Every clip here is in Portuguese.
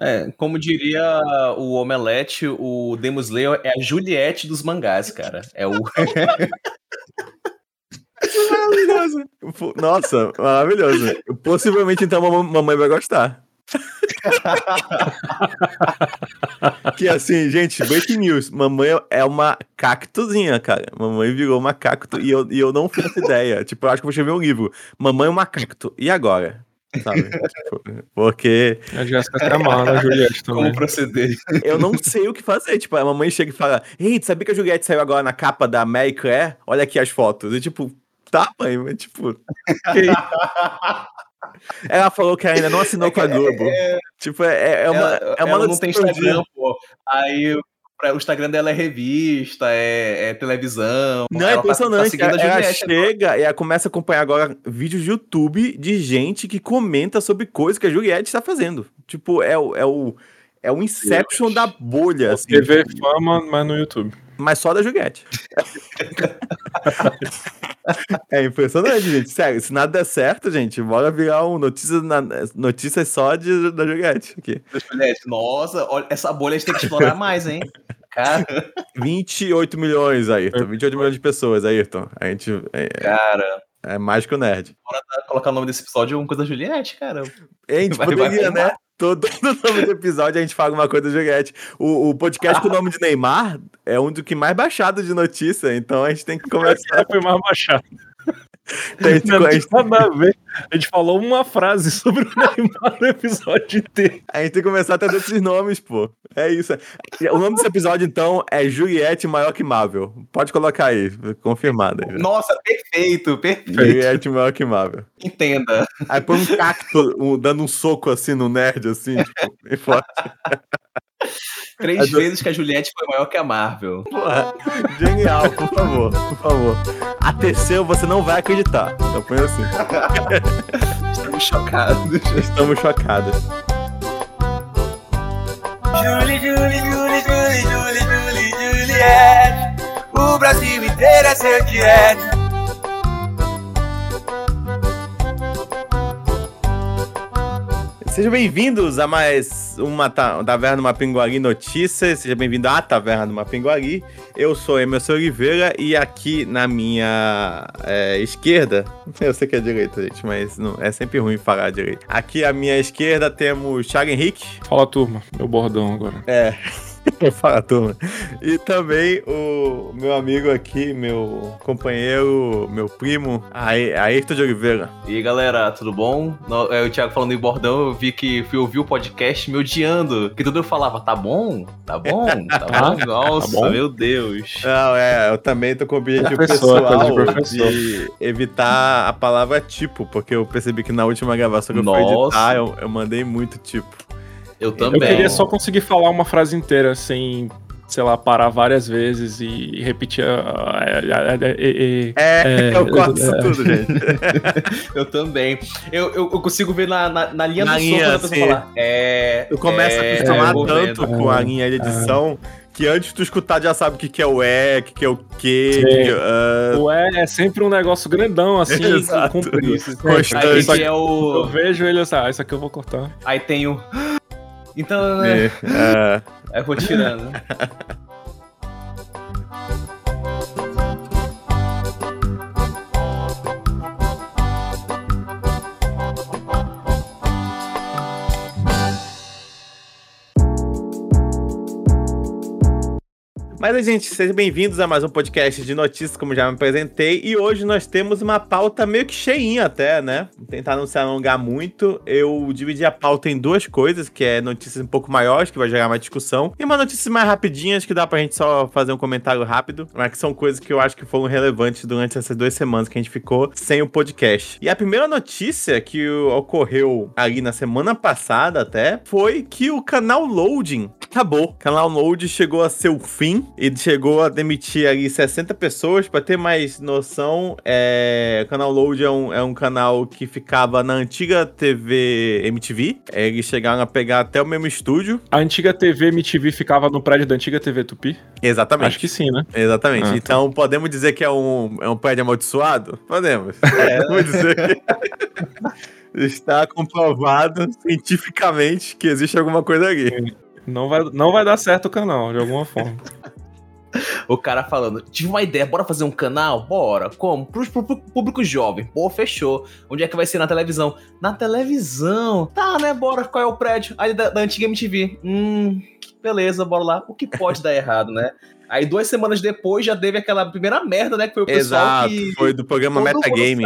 É, como diria o Omelete, o Demon Slayer é a Juliette dos mangás, cara. É o. maravilhoso. Nossa, maravilhoso. Possivelmente, então, a mamãe vai gostar. que assim, gente, breaking news. Mamãe é uma cactozinha, cara. Mamãe virou uma cacto e eu, e eu não fiz ideia. Tipo, eu acho que vou escrever um livro. Mamãe é uma cacto. E agora? Sabe? tipo, porque. A Jéssica tá mal, a Juliette também. Como proceder? Eu não sei o que fazer. Tipo, a mamãe chega e fala: Ei, sabia que a Juliette saiu agora na capa da Mary Claire? Olha aqui as fotos. E tipo, tá, mãe, mas tipo. Ela falou que ainda não assinou é com a Globo. É, tipo, é, é uma. Ela, é uma ela não tem Instagram, pô. Aí o Instagram dela é revista, é, é televisão. Não, é impressionante. Tá, tá ela, ela chega agora. e ela começa a acompanhar agora vídeos de YouTube de gente que comenta sobre coisas que a Juliette está fazendo. Tipo, é o. É o é o Inception da bolha. Assim, TV tipo. fama, mas no YouTube. Mas só da Juliette. é impressionante, gente. Sério, se nada der certo, gente, bora virar um notícias, na, notícias só de, da Juliette aqui. Nossa, olha, essa bolha a gente tem que explorar mais, hein? Cara. 28 milhões, Ayrton. 28 milhões de pessoas, Ayrton. A gente. É, Cara. É mais que o nerd. Bora colocar o nome desse episódio alguma coisa da Juliette, cara. A gente vai, poderia, vai né? Todo, todo nome do episódio a gente fala uma coisa da Juliette. O, o podcast com o nome de Neymar é um dos que mais baixado de notícia, então a gente tem que começar. Foi mais baixado. Então, a, gente, não, a, gente... a, ver. a gente falou uma frase sobre o Neymar no episódio inteiro. A gente tem que começar a ter esses nomes, pô. É isso. O nome desse episódio, então, é Juliette maior que Marvel. Pode colocar aí, confirmado. Aí, Nossa, perfeito, perfeito. Juliette maior que Marvel. Entenda. Aí põe um cacto um, dando um soco assim no nerd, assim, tipo, bem forte. Três vezes que a Juliette foi maior que a Marvel. Porra, genial, por favor, por favor. A terceira você não vai acreditar. Então põe assim. Estamos chocados. Estamos chocados. Julie, Julie, Julie, Julie, Julie, Julie, Juliette. O Brasil inteiro é seu direto. Sejam bem-vindos a mais uma ta Taverna do Mapinguari Notícias. Seja bem-vindo à Taverna do Mapinguari. Eu sou Emerson Oliveira e aqui na minha é, esquerda, eu sei que é direita, gente, mas não, é sempre ruim falar à direita. Aqui à minha esquerda temos Thiago Henrique. Fala, turma. Meu bordão agora. É. Fala, turma. E também o meu amigo aqui, meu companheiro, meu primo, Ayrton de Oliveira. E aí, galera, tudo bom? É o Thiago falando em bordão, eu vi que fui ouvir o podcast me odiando. Que tudo eu falava, tá bom? Tá bom? Tá bom? Nossa, tá bom? meu Deus. Não, é, eu também tô com o objetivo pessoal de, evitar a palavra tipo, porque eu percebi que na última gravação que eu fui editar, eu, eu mandei muito tipo. Eu também. Eu queria só conseguir falar uma frase inteira sem sei lá, parar várias vezes e repetir a. é, é, eu corto isso tudo, gente. eu também. Eu, eu, eu, consigo ver na, na, na linha na do linha, som falar. É, eu começo é, a acostumar tanto com a linha de edição. Que antes de tu escutar já sabe o que, que é o E, o que, que é o Q. Que, uh... O E é sempre um negócio grandão, assim, Exato. com. Aí, aí é o... Eu vejo ele assim, ah, isso aqui eu vou cortar. Aí tem o. Então, né? É, é. é vou tirando. Mas, gente, sejam bem-vindos a mais um podcast de notícias, como já me apresentei. E hoje nós temos uma pauta meio que cheinha até, né? Vou tentar não se alongar muito. Eu dividi a pauta em duas coisas, que é notícias um pouco maiores, que vai gerar mais discussão, e uma notícias mais rapidinhas, que dá pra gente só fazer um comentário rápido, mas que são coisas que eu acho que foram relevantes durante essas duas semanas que a gente ficou sem o podcast. E a primeira notícia que ocorreu ali na semana passada até, foi que o canal Loading acabou. O canal Load chegou a seu fim e chegou a demitir ali 60 pessoas. Para ter mais noção, é, o canal Load é um, é um canal que ficava na antiga TV MTV. Eles chegaram a pegar até o mesmo estúdio. A antiga TV MTV ficava no prédio da antiga TV Tupi? Exatamente. Acho que sim, né? Exatamente. Ah, tá. então, tá. podemos dizer que é um, é um prédio amaldiçoado? Podemos. É. Podemos dizer que... Está comprovado cientificamente que existe alguma coisa ali. Não vai, não vai dar certo o canal, de alguma forma. O cara falando, tive uma ideia, bora fazer um canal? Bora. Como? Pro, pro, pro público jovem. Pô, fechou. Onde é que vai ser na televisão? Na televisão. Tá, né? Bora. Qual é o prédio? Aí da, da antiga MTV. Hum, beleza, bora lá. O que pode dar errado, né? Aí duas semanas depois já teve aquela primeira merda, né? Que foi o pessoal Exato, que. foi do programa todo Metagame.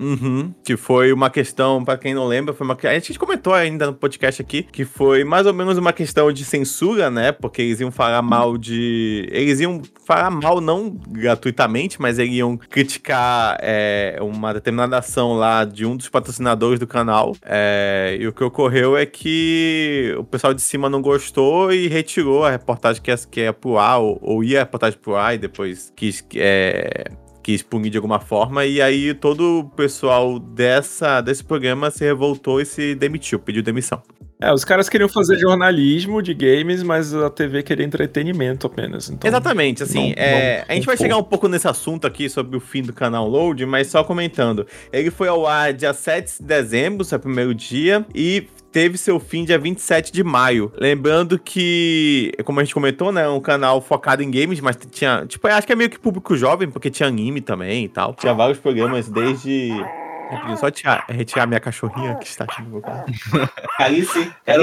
Uhum, que foi uma questão, pra quem não lembra, foi uma a gente comentou ainda no podcast aqui, que foi mais ou menos uma questão de censura, né? Porque eles iam falar mal de. Eles iam falar mal, não gratuitamente, mas eles iam criticar é, uma determinada ação lá de um dos patrocinadores do canal. É, e o que ocorreu é que o pessoal de cima não gostou e retirou a reportagem que ia, que ia pro ar, ou, ou ia a reportagem pro e depois quis. É, quis punir de alguma forma, e aí todo o pessoal dessa, desse programa se revoltou e se demitiu, pediu demissão. É, os caras queriam fazer jornalismo de games, mas a TV queria entretenimento apenas. Então, Exatamente, assim, não- é, não- a gente vai não chegar um pouco nesse assunto aqui sobre o fim do canal Load, mas só comentando. Ele foi ao ar dia 7 de dezembro, seu primeiro dia, e teve seu fim dia 27 de maio. Lembrando que, como a gente comentou, né, um canal focado em games, mas tinha, tipo, eu acho que é meio que público jovem, porque tinha anime também e tal. Tinha vários programas desde... Rapidinho, Só tirar, retirar minha cachorrinha que está aqui no meu carro. Calice, Era.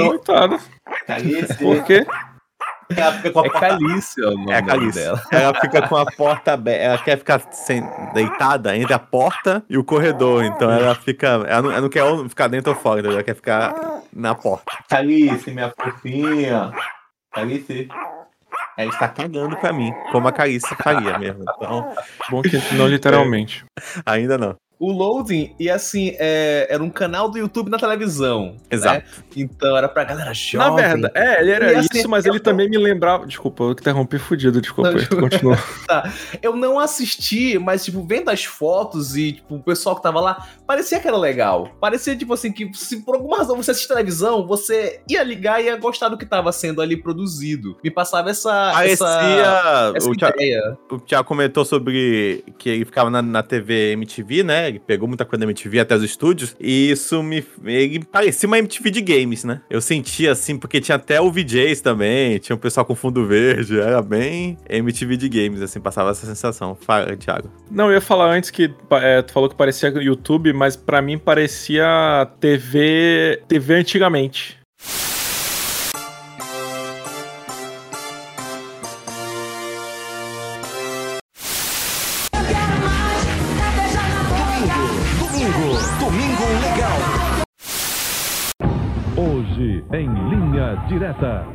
Calice. Por quê? Ela fica com a É porta- Calice o nome É a Calice. dela. Ela fica com a porta aberta. Ela quer ficar sem- deitada entre a porta e o corredor. Então ela fica. Ela não, ela não quer ficar dentro ou fora, entendeu? ela quer ficar na porta. Calice, minha fofinha. Calice. Ela está cagando pra mim, como a Calice faria mesmo. Então, Bom que não literalmente. ainda não. O Loading, e assim, é, era um canal do YouTube na televisão. Exato. né? Então era pra galera jovem. Na verdade, é, ele era assim, isso, mas ele também me lembrava. Desculpa, eu interrompi fudido, desculpa. Não, tu continua. Eu não assisti, mas, tipo, vendo as fotos e, tipo, o pessoal que tava lá, parecia que era legal. Parecia, tipo assim, que se por alguma razão você assiste televisão, você ia ligar e ia gostar do que tava sendo ali produzido. Me passava essa. Parecia. Essa, essa o, Thiago, ideia. o Thiago comentou sobre que ele ficava na, na TV MTV, né? Ele pegou muita coisa da MTV até os estúdios. E isso me. Ele parecia uma MTV de games, né? Eu sentia assim, porque tinha até o VJs também, tinha o pessoal com fundo verde. Era bem MTV de games, assim, passava essa sensação. Fala, Thiago. Não, eu ia falar antes que é, tu falou que parecia YouTube, mas pra mim parecia TV, TV antigamente. Direta.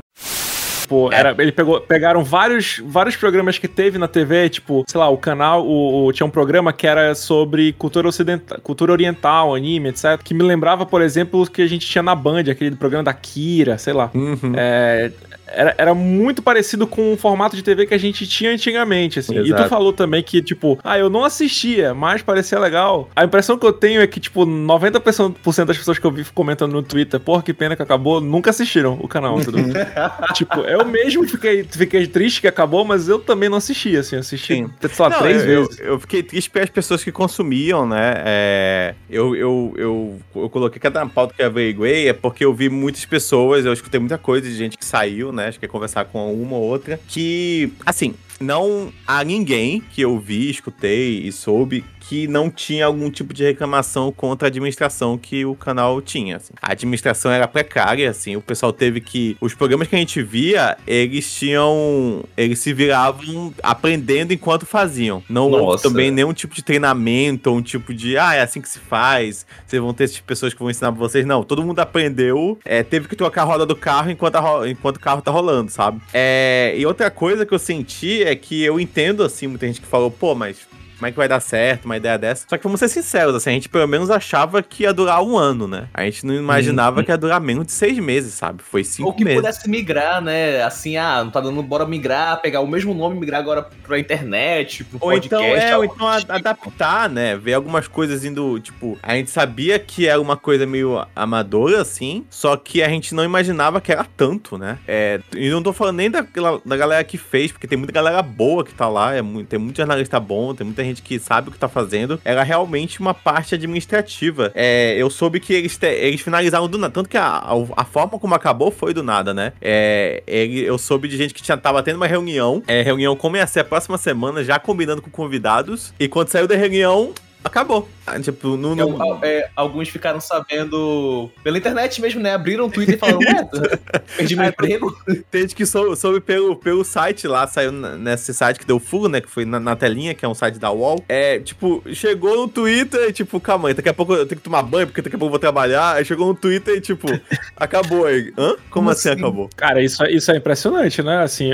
Tipo, era, ele pegou, pegaram vários, vários programas que teve na TV, tipo, sei lá, o canal, o, o- tinha um programa que era sobre cultura ocidental, cultura oriental, anime, etc. Que me lembrava, por exemplo, o que a gente tinha na Band, aquele programa da Kira, sei lá. Uhum. É, era, era muito parecido com o formato de TV que a gente tinha antigamente, assim. E tu Exato. falou também que, tipo, ah, eu não assistia, mas parecia legal. A impressão que eu tenho é que, tipo, 90% das pessoas que eu vi comentando no Twitter, porra, que pena que acabou, nunca assistiram o canal, tipo, eu mesmo fiquei, fiquei triste que acabou, mas eu também não assisti, assim, assisti, Sim. sei lá, Não, três eu, vezes. Eu, eu fiquei triste pelas pessoas que consumiam, né? É, eu, eu, eu, eu coloquei cada pauta que eu averiguei é porque eu vi muitas pessoas, eu escutei muita coisa de gente que saiu, né? Acho que ia conversar com uma ou outra. Que, assim, não há ninguém que eu vi, escutei e soube que não tinha algum tipo de reclamação contra a administração que o canal tinha. assim. A administração era precária, assim, o pessoal teve que. Os programas que a gente via, eles tinham. Eles se viravam aprendendo enquanto faziam. Não houve também nenhum tipo de treinamento, ou um tipo de. Ah, é assim que se faz. Vocês vão ter essas pessoas que vão ensinar pra vocês. Não, todo mundo aprendeu. é, teve que trocar a roda do carro enquanto, ro- enquanto o carro tá rolando, sabe? É, e outra coisa que eu senti é que eu entendo, assim, muita gente que falou, pô, mas como é que vai dar certo uma ideia dessa? Só que vamos ser sinceros, assim, a gente pelo menos achava que ia durar um ano, né? A gente não imaginava que ia durar menos de seis meses, sabe? Foi cinco Ou que meses. pudesse migrar, né? Assim, ah, não tá dando, bora migrar, pegar o mesmo nome e migrar agora pra internet, pro Ou podcast. então, é, ou então tipo. adaptar, né? Ver algumas coisas indo, tipo, a gente sabia que era uma coisa meio amadora, assim, só que a gente não imaginava que era tanto, né? É, e não tô falando nem da, da galera que fez, porque tem muita galera boa que tá lá, é, tem muito jornalista bom, tem muita gente gente que sabe o que tá fazendo, era realmente uma parte administrativa. É, eu soube que eles, te, eles finalizaram do nada, tanto que a, a, a, forma como acabou foi do nada, né? É, ele, eu soube de gente que tinha, tava tendo uma reunião, é, reunião como ia ser a próxima semana, já combinando com convidados, e quando saiu da reunião, acabou. Ah, tipo, no, no... É, alguns ficaram sabendo pela internet mesmo, né? Abriram o Twitter e falaram, ué, perdi meu é, emprego. Tem gente que soube, soube, pelo, pelo site lá, saiu nesse site que deu fugo, né? Que foi na, na, telinha, que é um site da UOL. É, tipo, chegou no Twitter e, tipo, calma aí, daqui a pouco eu tenho que tomar banho, porque daqui a pouco eu vou trabalhar. Aí chegou no Twitter e, tipo, acabou aí. Hã? Como, Como assim, assim, acabou? Cara, isso, isso é impressionante, né? Assim,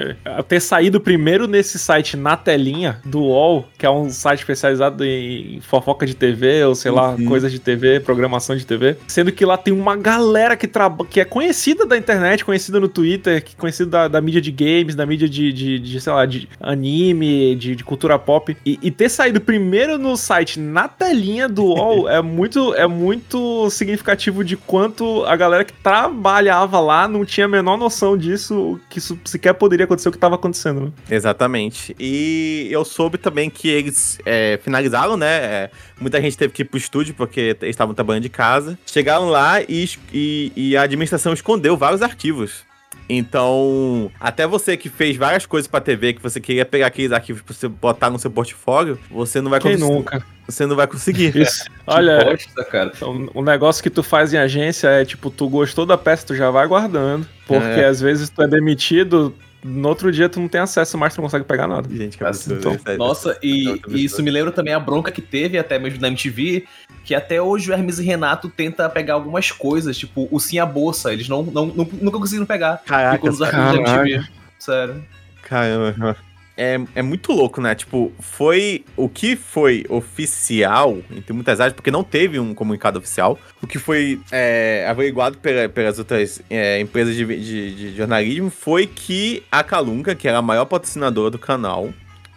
ter saído primeiro nesse site na telinha do UOL, que é um site especializado em fofoca de TV, ou sei lá, uhum. coisas de TV, programação de TV. Sendo que lá tem uma galera que, que é conhecida da internet, conhecida no Twitter, que conhecida da, da mídia de games, da mídia de, de, de sei lá, de anime, de, de cultura pop. E, e, ter saído primeiro no site, na telinha do UOL, é muito, é muito significativo de quanto a galera que trabalhava lá não tinha a menor noção disso, que isso sequer poderia acontecer o que estava acontecendo, né? Exatamente. E eu soube também que eles é, finalizaram, né? É, muita gente teve que ir pro estúdio porque eles estavam trabalhando de casa. Chegaram lá e, e, e a administração escondeu vários arquivos. Então, até você que fez várias coisas pra TV, que você queria pegar aqueles arquivos pra você botar no seu portfólio, você não vai Quem conseguir. nunca? Você não vai conseguir. Isso. Olha, bosta, cara. o negócio que tu faz em agência é tipo, tu gostou da peça, tu já vai guardando. Porque é. às vezes tu é demitido, no outro dia tu não tem acesso mais, tu não consegue pegar nada. Gente, que absurdo. Então, nossa, e, é e, isso me lembra também a bronca que teve, até mesmo na MTV, que até hoje o Hermes e Renato tenta pegar algumas coisas, tipo o Sim a Bolsa, eles não, não, não nunca conseguiram pegar. Caraca, ficou nos arquivos da MTV. Sério. Caramba é, é muito louco, né? Tipo, foi. O que foi oficial, entre muitas áreas, porque não teve um comunicado oficial. O que foi é, averiguado pela, pelas outras é, empresas de, de, de, jornalismo foi que a Calunga, que era a maior patrocinadora do canal,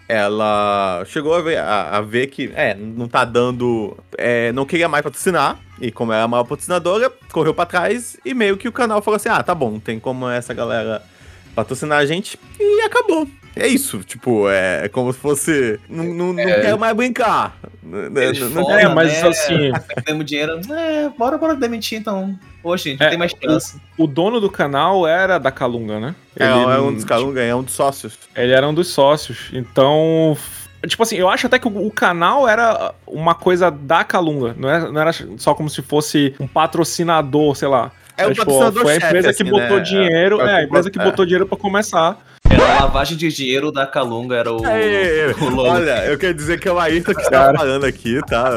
ela chegou a ver, a, a ver que, é, não tá dando. É, não queria mais patrocinar. E como era a maior patrocinadora, correu para trás e meio que o canal falou assim: ah, tá bom, tem como essa galera patrocinar a gente. E acabou. É isso, tipo, é, é como se fosse. Não, não, é, não quero mais brincar. Né, né, não, é, mas né? assim. Temos dinheiro. É, bora, bora demitir então. Hoje, gente, é, tem mais chance. O, o, dono do canal era da Calunga, né? É, Ele, é um dos Calunga, é um dos sócios. Ele era um dos sócios. Então. Tipo assim, eu acho até que o, o canal era uma coisa da Calunga. Não era, não era só como se fosse um patrocinador, sei lá. É o tipo, patrocinador Foi a empresa chefe, que assim, botou né? dinheiro. É, é, a empresa que botou dinheiro pra começar. Era a lavagem de dinheiro da Calunga, era o. É, o olha, eu quero dizer que é o Ayrton que está falando aqui, tá?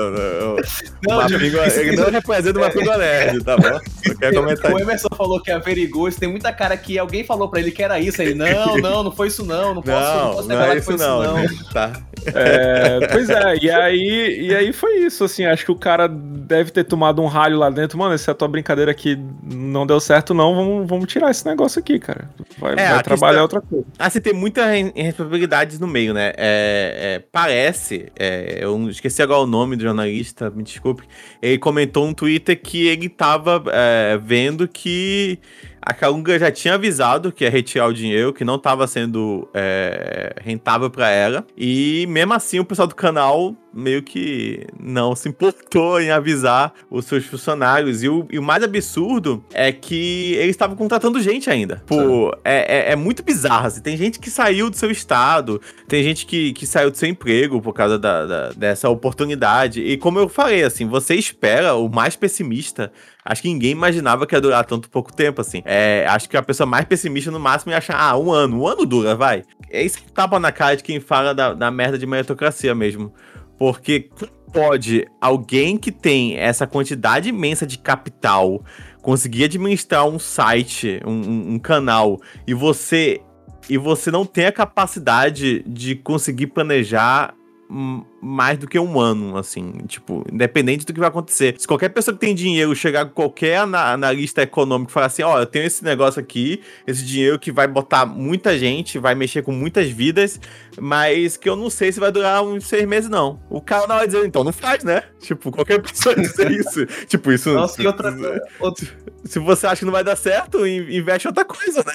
não, de... ele não representa uma pinga nerd, tá bom? Eu quero comentar. O Emerson falou que averigou, isso tem muita cara que alguém falou pra ele que era isso. Ele, não, não, não foi isso não, não posso, não, não posso não é isso não. não. Tá. É, pois é, e aí, e aí foi isso, assim, acho que o cara deve ter tomado um ralho lá dentro, mano, se a tua brincadeira aqui não deu certo não, vamos, vamos tirar esse negócio aqui, cara. Vai, é, vai trabalhar outra coisa. Assim, tem muitas responsabilidades no meio, né? É, é, parece, é, eu esqueci agora o nome do jornalista, me desculpe, ele comentou no Twitter que ele tava é, vendo que a Kalunga já tinha avisado que ia retirar o dinheiro, que não estava sendo é, rentável para ela. E mesmo assim o pessoal do canal meio que não se importou em avisar os seus funcionários. E o, e o mais absurdo é que eles estavam contratando gente ainda. Pô, é, é, é, muito bizarro. Assim. Tem gente que saiu do seu estado, tem gente que, que saiu do seu emprego por causa da, da, dessa oportunidade. E como eu falei, assim, você espera o mais pessimista acho que ninguém imaginava que ia durar tanto pouco tempo, assim. É, acho que a pessoa mais pessimista, no máximo, ia achar, ah, um ano. Um ano dura, vai. É isso que tapa na cara de quem fala da, da merda de meritocracia mesmo. Porque pode alguém que tem essa quantidade imensa de capital conseguir administrar um site, um, um, um canal, e você e você não tem a capacidade de conseguir planejar mais do que um ano, assim, tipo, independente do que vai acontecer. Se qualquer pessoa que tem dinheiro chegar com qualquer analista econômico e falar assim, ó, oh, eu tenho esse negócio aqui, esse dinheiro que vai botar muita gente, vai mexer com muitas vidas, mas que eu não sei se vai durar uns seis meses, não. O cara não vai dizer, então não faz, né? Tipo, qualquer pessoa dizer isso. tipo, isso... Nossa, que outra... Se você acha que não vai dar certo, investe em outra coisa, né?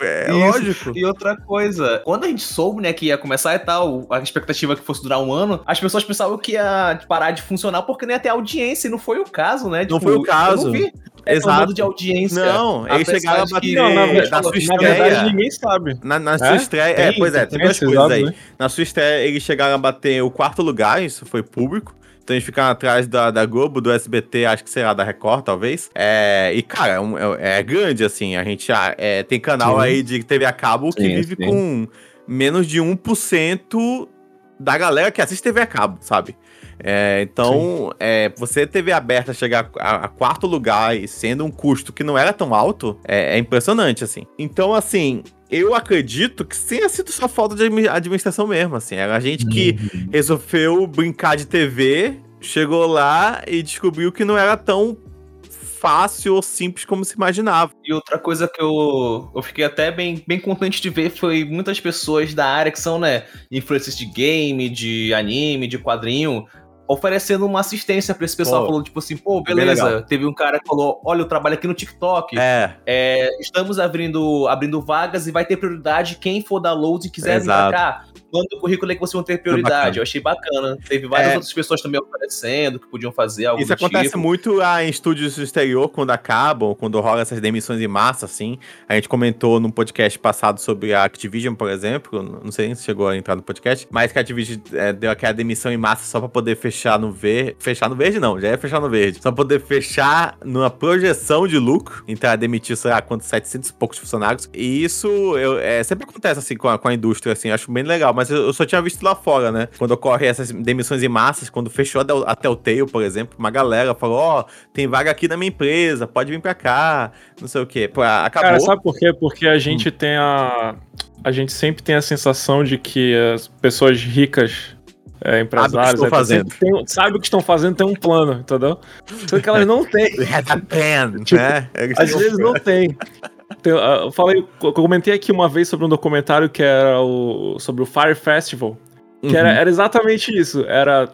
É Isso. lógico. E outra coisa, quando a gente soube, né, que ia começar e tal, a expectativa que fosse durar um ano, as pessoas pensavam que ia parar de funcionar porque não ia ter audiência, e não foi o caso, né? Não foi o Eu caso. não vi reclamando de audiência. Não, eles chegaram a de bater que- Não, na, na sua na estreia. verdade, ninguém sabe. Na, na sua É? estreia. é, pois é, tem tem duas coisas aí. né? Na sua estreia, eles chegaram a bater o quarto lugar, isso foi público. Então eles ficaram atrás da, da Globo, do SBT, acho que será da Record, talvez. É, e, cara, é, um- é- é grande, assim. A gente ah, é, tem canal Sim. aí de TV a cabo que Sim, vive sim. com menos de 1% da galera que assiste TV a cabo, sabe? É, então, é, você TV aberta chegar a, a quarto lugar e sendo um custo que não era tão alto, é, é impressionante, assim. Então, assim, eu acredito que tenha sido só falta de admi- administração mesmo, assim. Era a gente que resolveu brincar de TV, chegou lá e descobriu que não era tão fácil ou simples como se imaginava. E outra coisa que eu, eu fiquei até bem, bem contente de ver foi muitas pessoas da área que são, né, influencers de game, de anime, de quadrinho, oferecendo uma assistência pra esse pessoal. Pô, falou, tipo assim, pô, beleza. Teve um cara que falou: olha, eu trabalho aqui no TikTok. É, É, estamos abrindo, abrindo vagas e vai ter prioridade quem for da load e quiser vir Exato. pra cá. Manda o currículo que vão ter bacana. prioridade. Eu achei bacana. Teve várias É. outras pessoas também oferecendo que podiam fazer algo Isso acontece tipo. muito ah, em estúdios do exterior, quando acabam, quando rola essas demissões em massa, assim. A gente comentou num podcast passado sobre a Activision, por exemplo. Não sei se chegou a entrar no podcast, mas que a Activision é, deu aquela demissão em massa só pra poder fechar no verde. Fechar no verde, não, já ia fechar no verde. Só pra poder fechar numa projeção de lucro. Então, ela demitiu, sei lá, quantos, 700 e poucos funcionários. E isso eu, é, sempre acontece assim com a, com a indústria, assim, acho bem legal. Mas eu, eu só tinha visto lá fora, né? Quando ocorre essas demissões em massas, quando fechou a Del- a Telltale, por exemplo, uma galera falou: Ó, tem vaga aqui na minha empresa, pode vir pra cá, não sei o quê. Pô, acabou. Cara, sabe por quê? Porque Hum. a gente tem a. A gente sempre tem a sensação de que as pessoas ricas, é, empresários, estão etc, fazendo. sempre tem- sabe o que estão fazendo, tem um plano, entendeu? Só que elas não têm. Had a pen, Tipo, né? Eles Às vezes não tem. Tem, ah, Eu falei, eu comentei aqui uma vez sobre um documentário que era o sobre o Fire Festival, que Uhum. era, era exatamente isso. Era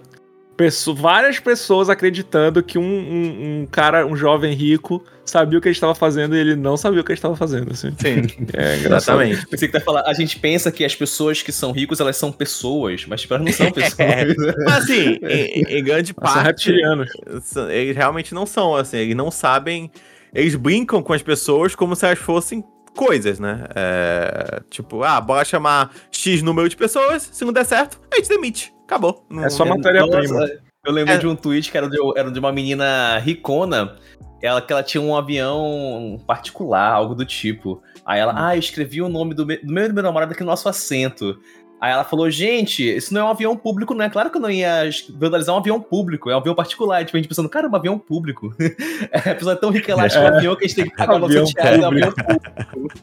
pesso- várias pessoas acreditando que um, um- um cara, um jovem rico, sabia o que ele estava fazendo e ele não sabia o que ele estava fazendo. Assim. Sim, É exatamente. Pensei que ia falar, a gente pensa que as pessoas que são ricos, elas são pessoas, mas tipo, elas não são pessoas. Mas assim, em, em grande São parte. reptilianos. são- Eles realmente não são, assim, eles não sabem. Eles brincam com as pessoas como se elas fossem coisas, né? É, tipo, ah, bora chamar X número de pessoas, se não der certo, a gente demite. Acabou. Não- É só é- matéria-prima. Eu lembro É. de um tweet que era de, era de uma menina ricona, ela, que ela tinha um avião particular, algo do tipo. Aí ela, ah, eu escrevi o nome do, me- do meu e do meu namorado aqui no nosso assento. Aí ela falou, gente, isso não é um avião público, não é? Claro que eu não ia vandalizar um avião público, é um avião particular. Tipo, a gente pensando, caramba, avião público. É, a pessoa é tão rica, ela acha que é um avião que a gente tem que pagar Avião 900 reais, é um avião público.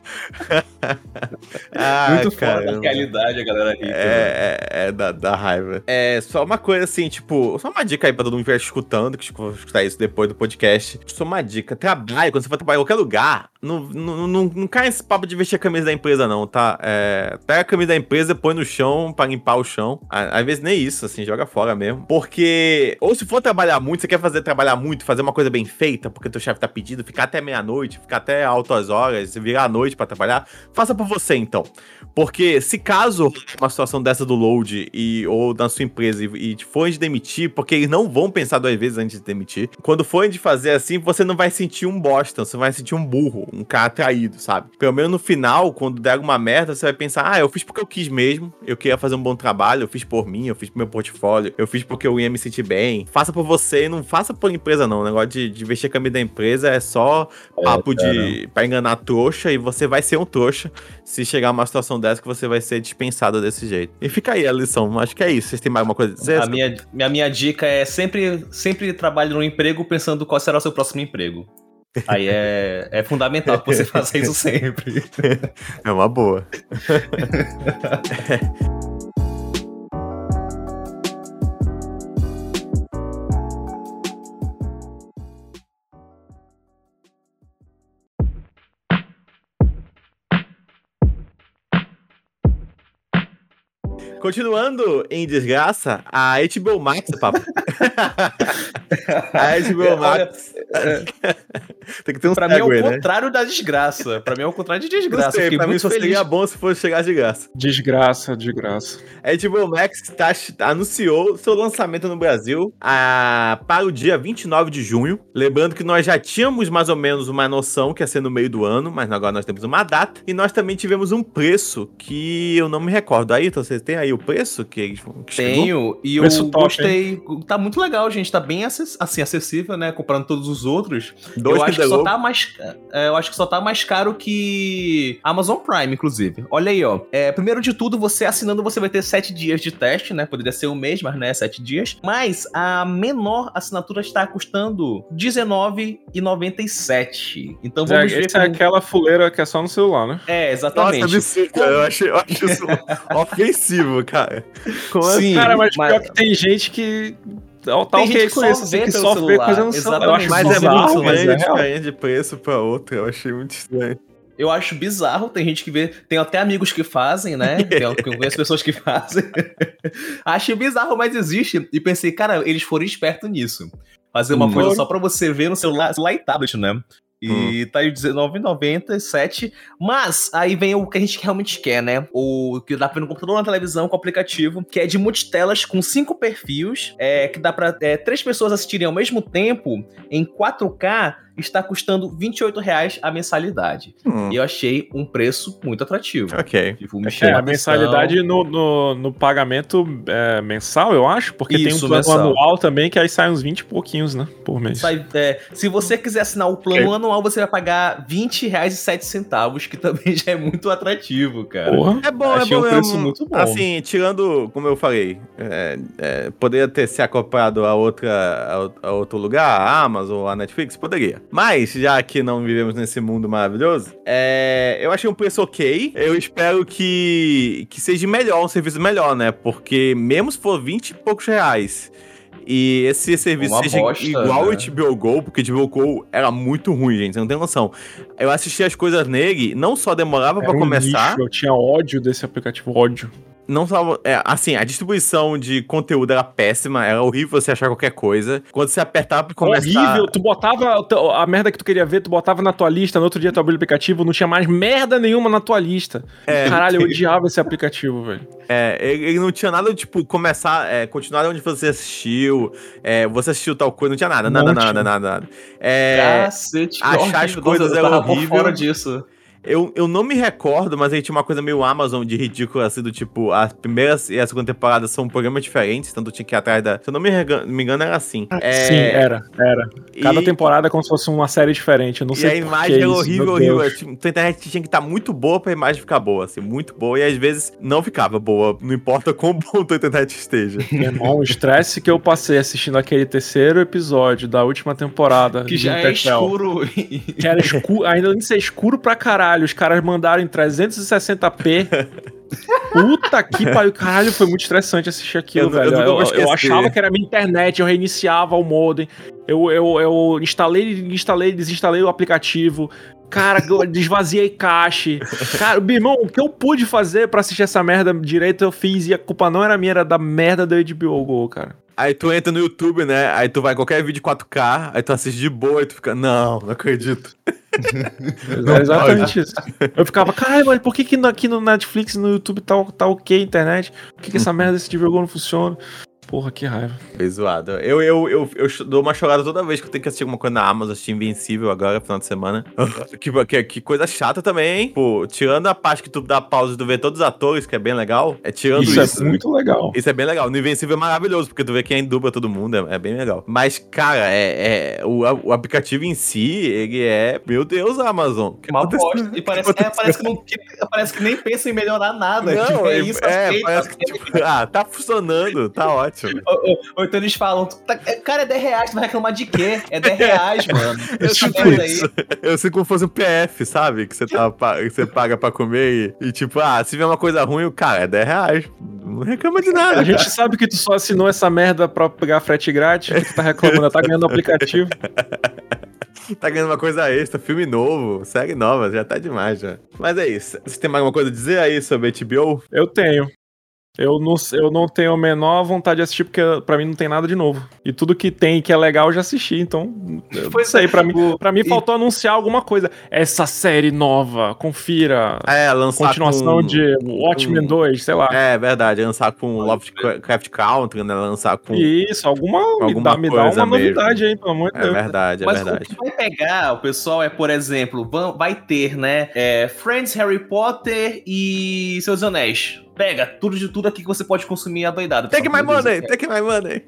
Ah, Muito fora da caramba. realidade a galera rica. né? É, é, é da, da raiva. É só uma coisa assim, tipo, só uma dica aí pra todo mundo que estiver escutando, que escutar isso depois do podcast. Só uma dica: trabalho, quando você for trabalhar em qualquer lugar, não, não, não, não cai nesse papo de vestir a camisa da empresa, não, tá? É, pega a camisa da empresa, põe no chão pra limpar o chão. À- Às vezes nem isso, assim, joga fora mesmo. Porque, ou se for trabalhar muito, você quer fazer trabalhar muito, fazer uma coisa bem feita, porque teu chefe tá pedindo, ficar até meia-noite, ficar até altas horas, virar a noite pra trabalhar, faça por você então. Porque se caso uma situação dessa do load e, ou na sua empresa e, e de demitir, porque eles não vão pensar duas vezes antes de demitir, quando for de fazer assim, você não vai sentir um bosta, você vai sentir um burro, um cara traído, sabe? Pelo menos no final, quando der alguma merda, você vai pensar, ah, eu fiz porque eu quis mesmo, eu queria fazer um bom trabalho, eu fiz por mim, eu fiz pro meu portfólio, eu fiz porque eu ia me sentir bem. Faça por você e não faça por empresa não, o negócio de, de vestir a camisa da empresa é só papo de pra enganar trouxa e você vai ser um trouxa se chegar uma situação dessa que você vai ser dispensado desse jeito. E fica aí a lição, acho que é isso. Vocês têm mais alguma coisa a dizer? A minha, minha, minha dica é sempre, sempre trabalhe no emprego pensando qual será o seu próximo emprego. Aí é, é fundamental que você faça isso sempre. É uma boa. Continuando em desgraça, a HBO Max, papo. a HBO Max. Tem que ter um Pra mim é o segue, né? contrário da desgraça. Pra mim é o contrário de desgraça. sei, pra mim muito só feliz. seria bom se fosse chegar de graça. Desgraça, desgraça. A HBO Max tá, anunciou seu lançamento no Brasil ah, para o dia 29 de junho. Lembrando que nós já tínhamos mais ou menos uma noção que ia ser no meio do ano, mas agora nós temos uma data. E nós também tivemos um preço que eu não me recordo. Aí, então vocês têm aí o preço que, que chegou? Tenho, e eu Preço top, gostei. Tá muito legal, gente. Tá bem acess- assim, acessível, né? Comparando todos os outros. Dois eu acho que só tá mais. é, eu acho que só tá mais caro que Amazon Prime, inclusive. Olha aí, ó. É, primeiro de tudo, você assinando, você vai ter sete dias de teste, né? Poderia ser um mês, mas né, sete dias. Mas a menor assinatura está custando R$19,97. Então vamos ver. Essa é como- aquela fuleira que é só no celular, né? É, Nossa, exatamente. cara. Eu eu acho isso ofensivo, cara. Como assim? Sim, Cara, mas, mas- pior que tem gente que tá Tem gente ok que com só isso, assim, vê que pelo só vê coisa no celular. Eu acho. Mas é bizarro, muito é a real. diferença de preço pra outra. Eu achei muito estranho. Eu acho bizarro, tem gente que vê, tem até amigos que fazem, né? Tem, eu conheço pessoas que fazem. Acho bizarro, mas existe. E pensei, cara, eles foram espertos nisso. Fazer uma Hum. coisa Foram. só pra você ver no celular, celular e tablet, né? E tá aí R$19,97. Mas aí vem o que a gente realmente quer, né? O que dá pra ver no computador ou na televisão com o aplicativo, que é de multitelas com cinco perfis, é, que dá pra é, três pessoas assistirem ao mesmo tempo em 4K. Está custando 28 reais a mensalidade. Hum, E eu achei um preço muito atrativo. ok. Tipo, me É, a mensalidade no, no, no pagamento é, mensal, eu acho, porque tem um Isso, plano mensal. anual também, que aí sai uns 20 e pouquinhos, né? Por mês. Sai- é, se você quiser assinar o plano Ok. anual, você vai pagar R$ 20,07, que também já é muito atrativo, cara. Porra. É bom, Achei é bom um preço mesmo. muito bom. Assim, tirando, como eu falei, é, é, poderia ter se acoplado a outra a, a outro lugar, a Amazon, a Netflix, poderia. Mas, já que não vivemos nesse mundo maravilhoso, é, eu achei um preço ok. Eu espero que, que seja melhor, um serviço melhor, né? Porque mesmo se for 20 e poucos reais. E esse serviço Uma seja bosta, igual né? o HBO Go, porque o HBO Go era muito ruim, gente. Você não tem noção. Eu assisti as coisas nele, não só demorava pra Era um começar. lixo, eu tinha ódio desse aplicativo, ódio. Não tava. É, assim, a distribuição de conteúdo era péssima, era horrível você achar qualquer coisa. Quando você apertava pra começar. Horrível, tu botava a merda que tu queria ver, tu botava na tua lista, no outro dia tu abriu o aplicativo, não tinha mais merda nenhuma na tua lista. É. Caralho, eu odiava esse aplicativo, velho. É, ele, ele não tinha nada, tipo, começar, é, continuar onde você assistiu, é, você assistiu tal coisa, não tinha nada, nada, nada, nada, nada. É, Cacete, achar horrível. as coisas Nossa, eu era horrível. fora disso. Eu, eu não me recordo, mas aí tinha uma coisa meio Amazon de ridículo, assim, do tipo, a primeira e a segunda temporada são programas diferentes, tanto tinha que ir atrás da. Se eu não me, me engano, era assim. É, Sim, era, era. Cada e- temporada é como se fosse uma série diferente. Eu não E sei a imagem era isso, horrível, horrível. Tipo, A internet tinha que estar muito boa pra imagem ficar boa, assim, muito boa. E às vezes não ficava boa, não importa quão bom a internet esteja. Meu irmão, o estresse que eu passei assistindo aquele terceiro episódio da última temporada Que de já é escuro. Que era escuro, ainda nem ser escuro pra caralho. Os caras mandaram em 360p. Puta que pariu, caralho, foi muito estressante assistir aquilo, Eu- eu velho. Eu, eu esquecer. achava que era minha internet, eu reiniciava o modem, eu, eu, eu instalei, instalei, desinstalei o aplicativo. Cara, eu desvaziei cache. Cara, meu irmão, o que eu pude fazer pra assistir essa merda direito, eu fiz. E a culpa não era minha, era da merda da HBO Go, cara. Aí tu entra no YouTube, né? Aí tu vai qualquer vídeo 4K, aí tu assiste de boa e tu fica, não, não acredito. É exatamente isso. Eu ficava, caralho, mas por que, que aqui no Netflix e no YouTube tá, tá ok a internet? Por que, que essa merda desse Go não funciona? Porra, que raiva. Foi zoado. Eu, eu, eu, eu dou uma chorada toda vez que eu tenho que assistir alguma coisa na Amazon, assistir Invencível agora, final de semana. que, que, que coisa chata também, hein? Pô, tirando a parte que tu dá pausa e tu vê todos os atores, que é bem legal, é tirando Isso, isso. é muito legal. Isso é bem legal. No Invencível é maravilhoso, porque tu vê quem dubla todo mundo, é, é bem legal. Mas, cara, é, é- o, o aplicativo em si, ele é. Meu Deus, Amazon. Que Uma bosta. E parece, é, parece, que não, que- parece que nem pensa em melhorar nada. Não, Tipo, é, isso, é, aceita. parece que, tipo, ah, tá funcionando, tá ótimo. Ou, ou- ou então eles falam, "Tá- cara, é 10 reais, tu vai reclamar de quê? É 10 reais, mano. Eu Essa sinto merda aí. isso. Eu sinto como se fosse um PF, sabe? Que você, tá, que você paga pra comer e, e, tipo, ah, se vier uma coisa ruim, o cara, é 10 reais. Não reclama de nada. A gente sabe que tu só assinou essa merda pra pegar frete grátis, que tu tá reclamando, tá ganhando o aplicativo. Tá ganhando uma coisa extra, filme novo, série nova, já tá demais já. Mas é isso. Você tem mais alguma coisa a dizer aí sobre HBO? Eu tenho. Eu não, eu não tenho a menor vontade de assistir, porque pra mim não tem nada de novo. E tudo que tem que é legal eu já assisti, então. Pois não sei, é, pra mim, pra mim e- faltou anunciar alguma coisa. Essa série nova, confira. É, lançar Continuação com... de Watchmen com- 2, sei lá. É verdade, lançar com Lovecraft Country, né? Lançar com. Isso, alguma. me Alguma dá, me dá coisa uma mesmo. novidade aí, pelo amor de É Deus. verdade, é Mas verdade. o que vai pegar, o pessoal, é, por exemplo, vai ter, né? é, Friends, Harry Potter e Seus Anéis. Pega tudo de tudo aqui que você pode consumir adoidado. Take my money, é- take my money.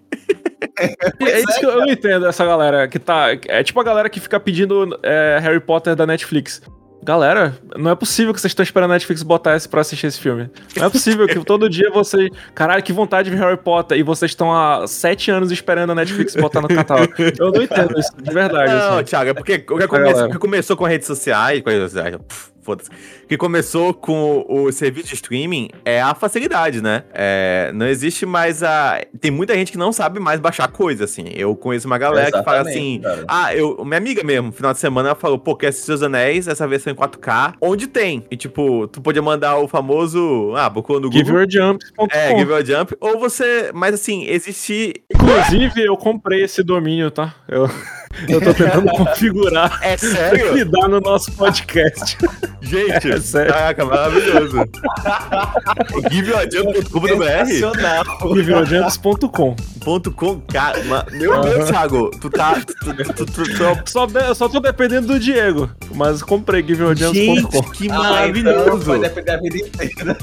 É isso que eu não entendo, essa galera que tá. É tipo a galera que fica pedindo é, Harry Potter da Netflix. Galera, não é possível que vocês estão esperando a Netflix botar esse pra assistir esse filme. Não é possível que todo dia vocês. Caralho, que vontade de ver Harry Potter. E vocês estão há sete anos esperando a Netflix botar no catálogo. Eu não entendo isso, de verdade. Não, assim. Thiago, é porque o que, começou, o que começou com redes sociais, com redes sociais, pff, foda-se. Que começou com o serviço de streaming é a facilidade, né? É, não existe mais a. Tem muita gente que não sabe mais baixar coisa, assim. Eu conheço uma galera que fala Exatamente, assim. cara. Ah, eu, minha amiga mesmo, final de semana, ela falou, pô, quer assistir Seus Anéis, essa versão em 4K, onde tem? E tipo, tu podia mandar o famoso. Ah, procurou no Google. GiveYourJumps.com. É, Give Your Jump. Ou você. Mas assim, existe. Inclusive, eu comprei esse domínio, tá? Eu, eu tô tentando configurar É pra sério? lidar no nosso podcast. Gente, É sério. caraca, maravilhoso. GiveYourJumps.com. Ponto com, cara, meu Deus, Thiago, tu tá. Tu, tu, tu, tu, tu- Só, só tô dependendo do Diego, mas comprei GiveYourJumps.com. Gente, que Ah, então maravilhoso! vai depender da vida inteira.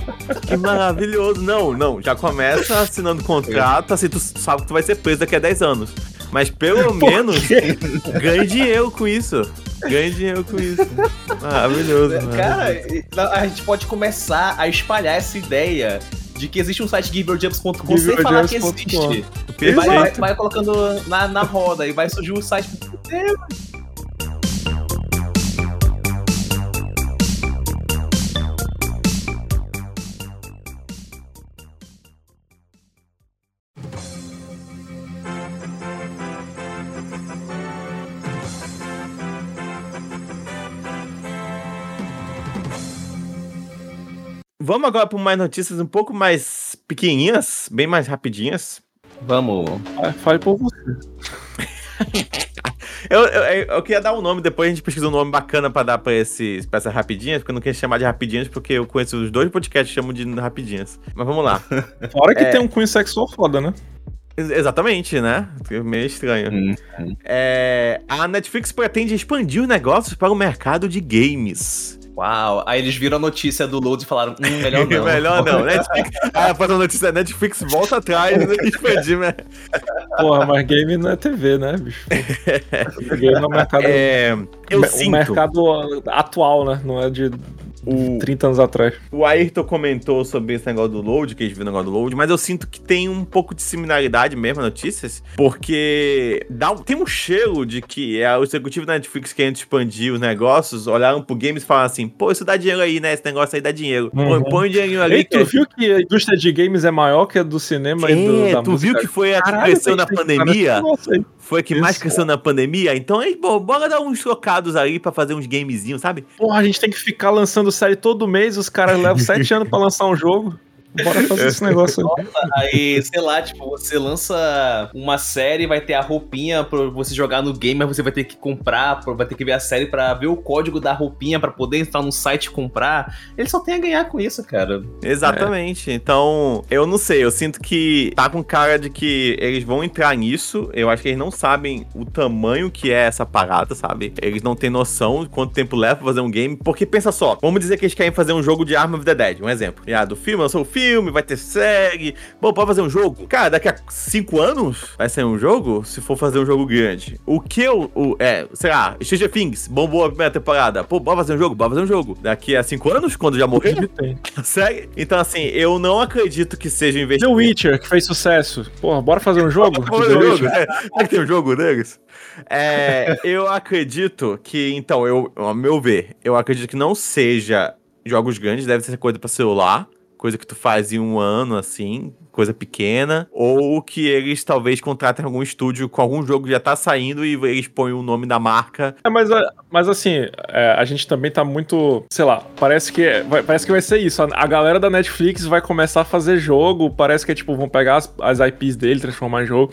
Que maravilhoso! Não, não, já começa assinando contrato, assim, tu sabe que tu vai ser preso daqui a 10 anos. Mas pelo menos ganhe dinheiro com isso. Ganhe dinheiro com isso. Maravilhoso. Cara, maravilhoso. e- a gente pode começar a espalhar essa ideia de que existe um site giverjumps.com sem falar que existe. E vai, vai, vai colocando na, na roda e vai surgir o site. Vamos agora para mais notícias um pouco mais pequenininhas, bem mais rapidinhas. Vamos. Ah, Fale por você. Eu, eu, eu queria dar um nome, depois a gente pesquisa um nome bacana pra dar pra essas rapidinhas, porque eu não queria chamar de rapidinhas, porque eu conheço os dois podcasts que chamam de rapidinhas. Mas vamos lá. Fora que É. tem um cunho sexual foda, né? Ex- Exatamente, né? Meio estranho. Hum. É, a Netflix pretende expandir os negócios para o mercado de games. Uau. Aí eles viram a notícia do Load e falaram: hum, melhor não. Melhor não. Netflix, ah, após a notícia, Netflix volta atrás e expandir, né? Porra, mas game não é TV, né, bicho? game é um mercado, É, eu um sinto. mercado atual, né? Não é de O, 30 anos atrás. o Ayrton comentou sobre esse negócio do load, que a gente viu o negócio do load, mas eu sinto que tem um pouco de similaridade mesmo notícias, porque dá, tem um cheiro de que é o executivo da Netflix querendo expandir os negócios, olharam pro games e falaram assim, pô, isso dá dinheiro aí, né? Esse negócio aí dá dinheiro. Põe, Uhum. põe um dinheirinho ali. Ei, tu viu que a indústria de games é maior que a do cinema e do, É, da tu música? viu que foi a que Caralho, cresceu na pandemia? Foi a que mais Isso. cresceu na pandemia? Então aí, pô, bora dar uns trocados aí pra fazer uns gamezinhos, sabe? Porra, a gente tem que ficar lançando série todo mês, os caras levam sete anos pra lançar um jogo. Bora fazer esse negócio aí. Aí, sei lá, tipo, você lança uma série, vai ter a roupinha pra você jogar no game, mas você vai ter que comprar, vai ter que ver a série pra ver o código da roupinha pra poder entrar no site e comprar. Ele só tem a ganhar com isso, cara. Exatamente. Então, eu não sei, eu sinto que tá com cara de que eles vão entrar nisso. Eu acho que eles não sabem o tamanho que é essa parada, sabe? Eles não têm noção de quanto tempo leva pra fazer um game. Porque pensa só, vamos dizer que eles querem fazer um jogo de Arma of the Dead, um exemplo. Ah, do filme, lançou o filme, vai ter série. Bom, pode fazer um jogo. Cara, daqui a cinco anos vai sair um jogo, se for fazer um jogo grande. O que eu. O, é, sei lá, Stranger Things, bombou a primeira temporada. Pô, bora fazer um jogo? Bora fazer um jogo. Daqui a cinco anos, quando já morrer, Tem. Sério? Então, assim, eu não acredito que seja um The investimento. Witcher, que fez sucesso. Porra, bora fazer um jogo? Fazer The um jogo? É, será que tem um jogo deles? É, eu acredito que, então, eu, ao meu ver, eu acredito que não seja jogos grandes, deve ser coisa pra celular, coisa que tu faz em um ano, assim, coisa pequena, ou que eles talvez contratem algum estúdio com algum jogo que já tá saindo e eles põem o nome da marca. É, mas, é, mas assim, é, a gente também tá muito, sei lá, parece que vai, parece que vai ser isso. A, a galera da Netflix vai começar a fazer jogo, parece que é tipo, vão pegar as, as IPs dele, transformar em jogo.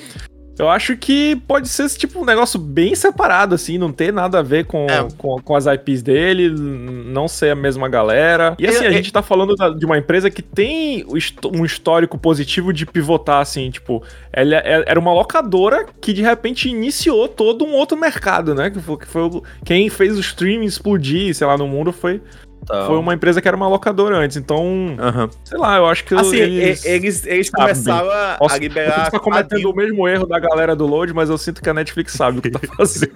Eu acho que pode ser tipo um negócio bem separado, assim, não ter nada a ver com, É. com, com as IPs dele, não ser a mesma galera. E assim, É, a é- gente tá falando da- de uma empresa que tem um histórico positivo de pivotar, assim, tipo, ela é- era uma locadora que de repente iniciou todo um outro mercado, né? Que foi, que foi quem fez o streaming explodir, sei lá, no mundo foi, Então, foi uma empresa que era uma locadora antes. Então, sei lá, eu acho que Assim, eles. eles, eles começaram a, Posso- a liberar. Você tá cometendo o mesmo erro da galera do Load, mas eu sinto que a Netflix sabe o que tá fazendo.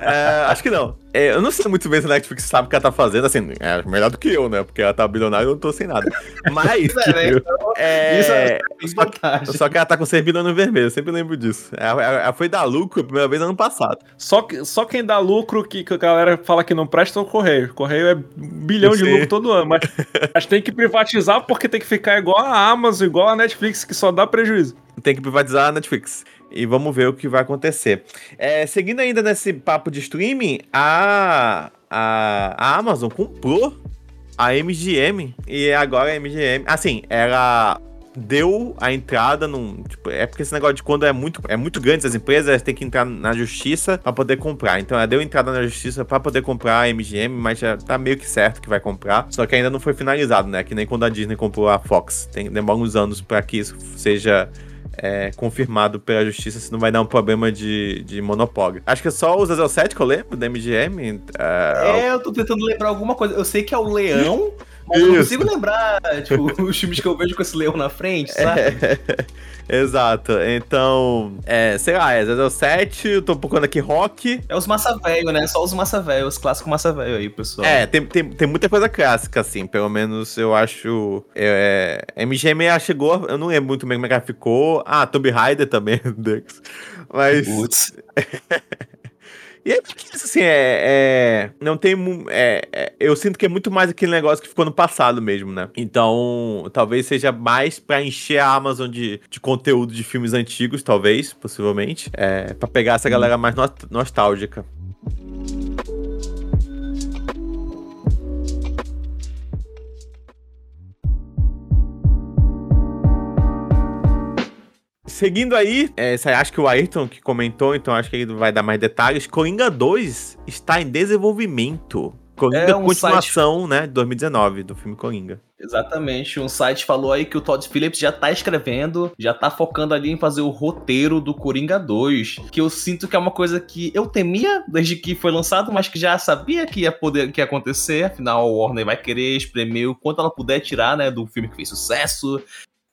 É, acho que não. É, eu não sei muito bem se a Netflix sabe o que ela tá fazendo, assim, é melhor do que eu, né? Porque ela tá bilionária e eu não tô sem nada. Mas. é, né? é, Isso é só, vantagem. só que ela tá com 100 bilhões no vermelho, eu sempre lembro disso. Ela, ela- ela foi dar lucro a primeira vez ano passado. Só, que- só quem dá lucro que, que a galera fala que não presta é o Correio. O Correio é um bilhão de lucro todo ano, mas, mas tem que privatizar porque tem que ficar igual a Amazon, igual a Netflix, que só dá prejuízo. Tem que privatizar a Netflix. E vamos ver o que vai acontecer. É, seguindo ainda nesse papo de streaming, a, a, a Amazon comprou a MGM. E agora a MGM. Assim, ela deu a entrada num. Tipo, é porque esse negócio de quando é muito, é muito grande as empresas, elas têm que entrar na justiça pra poder comprar. Então ela deu entrada na justiça pra poder comprar a MGM, mas já tá meio que certo que vai comprar. Só que ainda não foi finalizado, né? Que nem quando a Disney comprou a Fox. Tem, demora uns anos pra que isso seja é, confirmado pela justiça, se não vai dar um problema de, de monopólio. Acho que é só o 007 que eu lembro da MGM. é, É, eu tô tentando lembrar alguma coisa. Eu sei que é o leão, mas eu não consigo lembrar, tipo, os filmes que eu vejo com esse leão na frente, sabe? Exato. Então, é, sei lá, é 007, eu tô procurando aqui rock. É os massa velho, né? Só os massa velho, os clássicos massa velho aí, pessoal. É, tem, tem, tem muita coisa clássica, assim, pelo menos eu acho. É, MGM ela chegou, eu não lembro muito bem como é que ela ficou. Ah, Tomb Raider também, Dex. Mas. Putz. E é porque assim, é. é- não tem. É, é- eu sinto que é muito mais aquele negócio que ficou no passado mesmo, né? Então, talvez seja mais pra encher a Amazon de, de conteúdo de filmes antigos, talvez, possivelmente. É, pra pegar essa galera mais no- nostálgica. Seguindo aí, é, acho que o Ayrton que comentou, então acho que ele vai dar mais detalhes. Coringa 2 está em desenvolvimento. Coringa É um continuação, né, de 2019, do filme Coringa. Exatamente. Um site falou aí que o Todd Phillips já tá escrevendo, já tá focando ali em fazer o roteiro do Coringa 2. Que eu sinto que é uma coisa que eu temia desde que foi lançado, mas que já sabia que ia poder que ia acontecer. Afinal, a Warner vai querer espremer o quanto ela puder tirar, né, do filme que fez sucesso.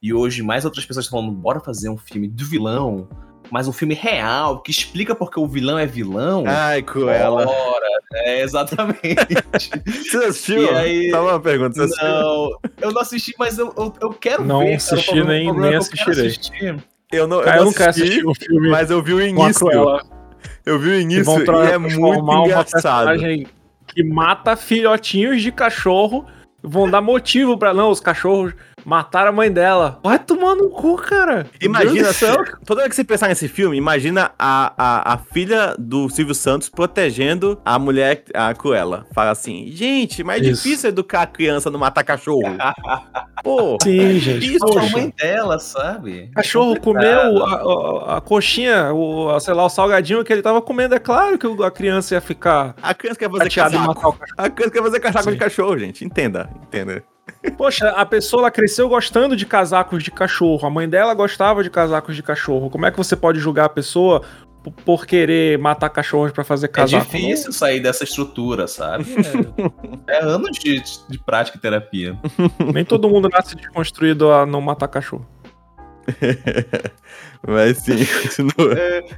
E hoje mais outras pessoas estão falando, bora fazer um filme do vilão, mas um filme real, que explica porque o vilão é vilão. Ai, Cruella. Bora. É, exatamente. Você assistiu? E aí- Só uma pergunta, você assistiu? Não, eu não assisti, mas eu, eu, eu quero Não ver. cara. assisti, O problema- nem- o problema nem assistirei. assistir. Eu não, eu Cara, eu não não quero assisti, assistir um filme mas eu vi o início. Eu vi o início e tra- é muito engraçado. personagem que mata filhotinhos de cachorro. Vão dar motivo pra não, os cachorros mataram a mãe dela. Vai tomar no cu, cara. Imagina, céu. toda vez que você pensar nesse filme, imagina a, a, a filha do Silvio Santos protegendo a mulher, a Cruella. Fala assim, gente, mas é difícil educar a criança não matar cachorro. Pô, Sim, gente. Isso, a mãe dela, sabe? O cachorro É comeu a, a- a coxinha, o, a, sei lá, o salgadinho que ele tava comendo. É claro que a criança ia ficar a criança quer fazer chateada em casaco. matar o cachorro. A criança quer fazer casaco Sim. de cachorro, gente. Entenda, entenda. Poxa, a pessoa ela cresceu gostando de casacos de cachorro. A mãe dela gostava de casacos de cachorro. Como é que você pode julgar a pessoa por querer matar cachorros pra fazer É casaco? difícil sair dessa estrutura, sabe? É, é anos de, de prática e terapia. Nem todo mundo nasce desconstruído a não matar cachorro. Mas sim, continua.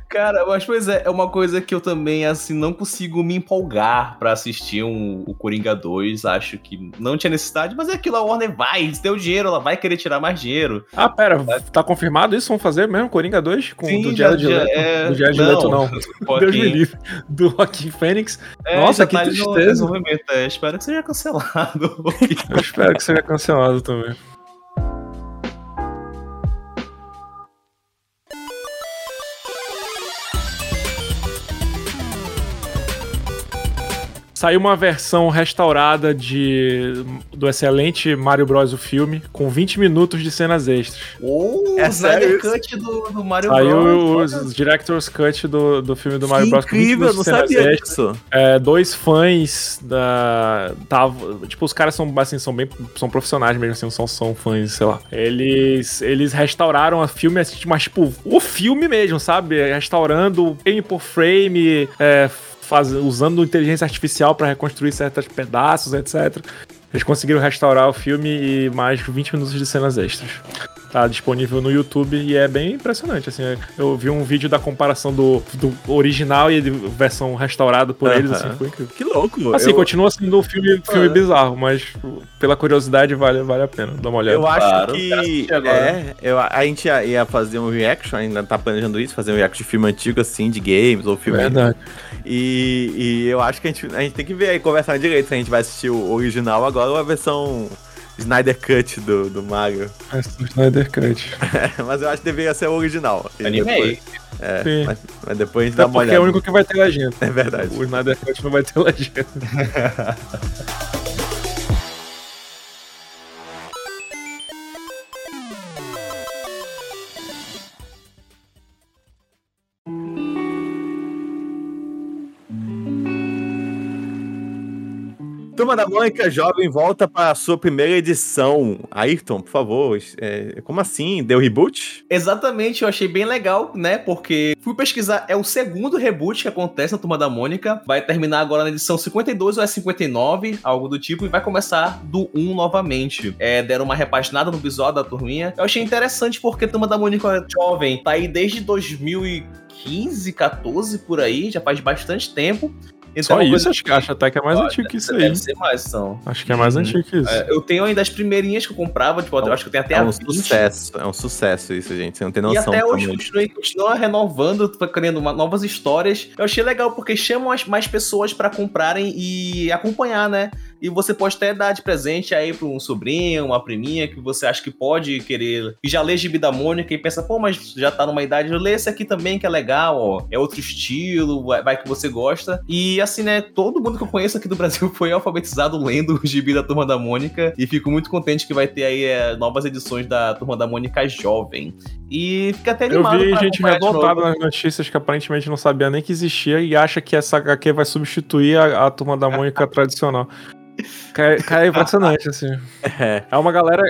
Cara, mas pois é, é uma coisa que eu também, assim, não consigo me empolgar pra assistir um, o Coringa 2. Acho que não tinha necessidade, mas é aquilo, a Warner vai, se deu dinheiro, ela vai querer tirar mais dinheiro. Ah, pera, tá confirmado isso? Vão fazer mesmo? Coringa 2? Com Sim, do já- Jared Leto? é- Do Jared não. Leto, não. Joaquim- Deus me livre. Do Joaquim Fênix. É, Nossa, que tá ali no tristeza. desenvolvimento. É, espero que seja cancelado. Eu espero que seja cancelado também. Saiu uma versão restaurada de, do excelente Mario Bros. o filme, com 20 minutos de cenas extras. O É sério Snyder Cut do, do Mario Saiu Bros. os Director's Cut do, do filme do Mario Que Bros. com 20 incrível, não de cenas sabia extras. disso. É, dois fãs da. Tava, tipo, os caras são, assim, são bem. São profissionais mesmo, assim, não são, são fãs, sei lá. Eles, eles restauraram o filme, assim, mas, tipo, o filme mesmo, sabe? Restaurando frame por frame, é, faz, usando inteligência artificial pra reconstruir certos pedaços, etc. Eles conseguiram restaurar o filme e mais 20 minutos de cenas extras. Tá disponível no YouTube e é bem impressionante, assim. Eu vi um vídeo da comparação do, do original e de versão restaurada por eles, assim, foi incrível. Que louco. Assim, eu, continua sendo um filme, filme É. bizarro, mas pela curiosidade vale, vale a pena dar uma olhada. eu acho Claro, que. É, eu, a gente ia, ia fazer um reaction, ainda tá planejando isso, fazer um reaction de filme antigo, assim, de games ou filme. Verdade. E, e eu acho que a gente, a gente tem que ver aí, conversar direito se a gente vai assistir o original agora ou a versão Snyder Cut do, do Mario. Esse do Snyder Cut. mas eu acho que deveria ser o original. Animei. depois- é, Sim. mas, mas depois a gente Até dá uma porque é olhada. o único que vai ter legenda. É verdade. O Snyder Cut não vai ter legenda. Turma da Mônica Jovem volta para a sua primeira edição. Ayrton, por favor, é, como assim? Deu reboot? Exatamente, eu achei bem legal, né? Porque fui pesquisar, é o segundo reboot que acontece na Turma da Mônica. Vai terminar agora na edição 52 ou é 59, algo do tipo, e vai começar do 1 novamente. É, deram uma repaginada no visual da turminha. Eu achei interessante porque a Turma da Mônica Jovem tá aí desde 2015, 14 por aí, já faz bastante tempo. Então, Só é isso, coisa acho que, acho até que é mais Olha, antigo que isso aí. Deve ser mais, então. Acho que é mais Uhum. antigo que isso. É, eu tenho ainda as primeirinhas que eu comprava, tipo, eu acho que eu tenho até É a um 20. sucesso, é um sucesso isso, gente. Você não tem E noção. até do hoje tamanho. continua, continua renovando, tá criando uma- novas histórias. Eu achei legal porque chamam as, mais pessoas pra comprarem e acompanhar, né? E você pode até dar de presente aí pra um sobrinho, uma priminha que você acha que pode querer. E já lê Gibi da Mônica e pensa, pô, mas já tá numa idade, lê esse aqui também que é legal, ó. É outro estilo, vai, que você gosta. E assim, né? Todo mundo que eu conheço aqui do Brasil foi alfabetizado lendo o Gibi da Turma da Mônica. E fico muito contente que vai ter aí é, novas edições da Turma da Mônica Jovem. E fica até Eu animado. vi pra gente revoltada nas notícias que aparentemente não sabia nem que existia e acha que essa HQ vai substituir a, a turma da Mônica tradicional. Cara, cara, é impressionante, assim. É. É uma galera.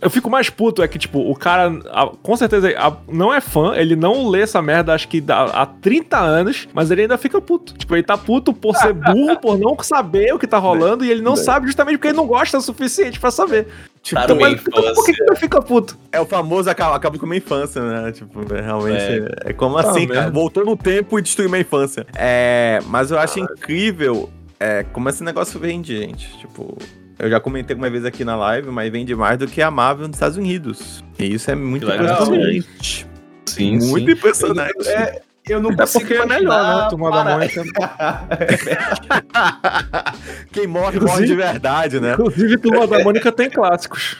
Eu fico mais puto, é que, tipo, o cara, a- com certeza, a- não é fã, ele não lê essa merda, acho que dá- há 30 anos, mas ele ainda fica puto. Tipo, ele tá puto por ser burro, por não saber o que tá rolando, e ele não sabe justamente porque ele não gosta o suficiente pra saber. Tipo, Tá então, mas, então por que, ele fica puto? É o famoso acaba, acaba com a minha infância, né? Tipo, é, realmente. É, como Tá assim, cara? Voltou no tempo e destruiu minha infância. É, mas eu acho incrível é, como esse negócio vende, gente. Tipo, eu já comentei uma vez aqui na live, mas vende mais do que a Marvel nos Estados Unidos. E isso é muito impressionante. Sim, muito sim. impressionante. É, eu não É consigo porque é melhor, né? imaginar Turma da Mônica. Quem morre, morre de verdade, né? Inclusive, Turma da Mônica tem clássicos.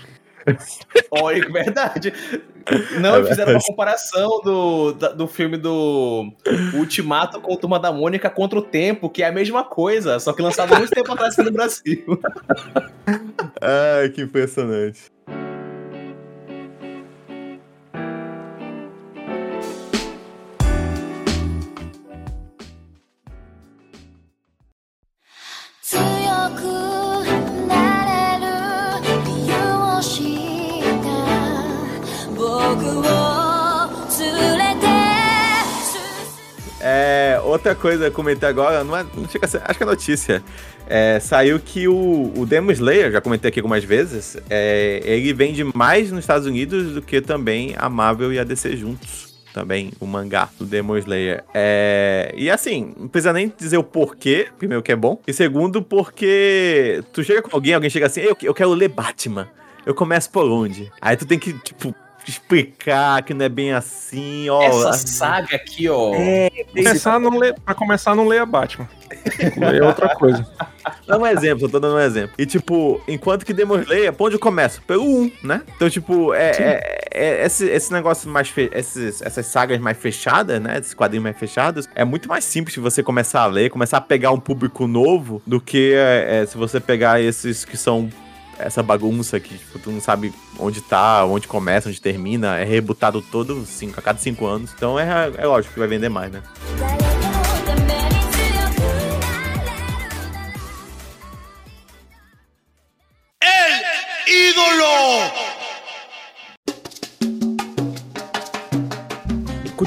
Olha, que verdade. Não, É fizeram uma comparação do, do filme do Ultimato com o Turma da Mônica contra o Tempo, que é a mesma coisa, só que lançado muito tempo atrás aqui no Brasil. Ai, que impressionante.「outra coisa a comentar agora, não é, não chega ser, acho que é notícia. É, saiu que o, o Demon Slayer, já comentei aqui algumas vezes, é, ele vende mais nos Estados Unidos do que também a Marvel e a DC juntos. Também o mangá do Demon Slayer. É, e assim, não precisa nem dizer o porquê, primeiro que é bom, e segundo porque tu chega com alguém, alguém chega assim, eu, eu quero ler Batman. Eu começo por onde? Aí tu tem que, tipo, explicar que não é bem assim, ó. Essa saga aqui, ó. É, Começar não ler, pra começar, não leia Batman. É outra coisa. Dá um exemplo, eu tô dando um exemplo. E, tipo, enquanto que Demon Slayer, por onde eu começo? Pelo 1, né? Então, tipo, é, é- é- esse, esse negócio mais. Fe... Esses, essas sagas mais fechadas, né? Esses quadrinhos mais fechados, é muito mais simples de você começar a ler, começar a pegar um público novo do que é, é, se você pegar esses que são. Essa bagunça que tipo, tu não sabe onde tá, onde começa, onde termina, é rebutado todo cinco, a cada cinco anos. Então é, é lógico que vai vender mais, né? 誰か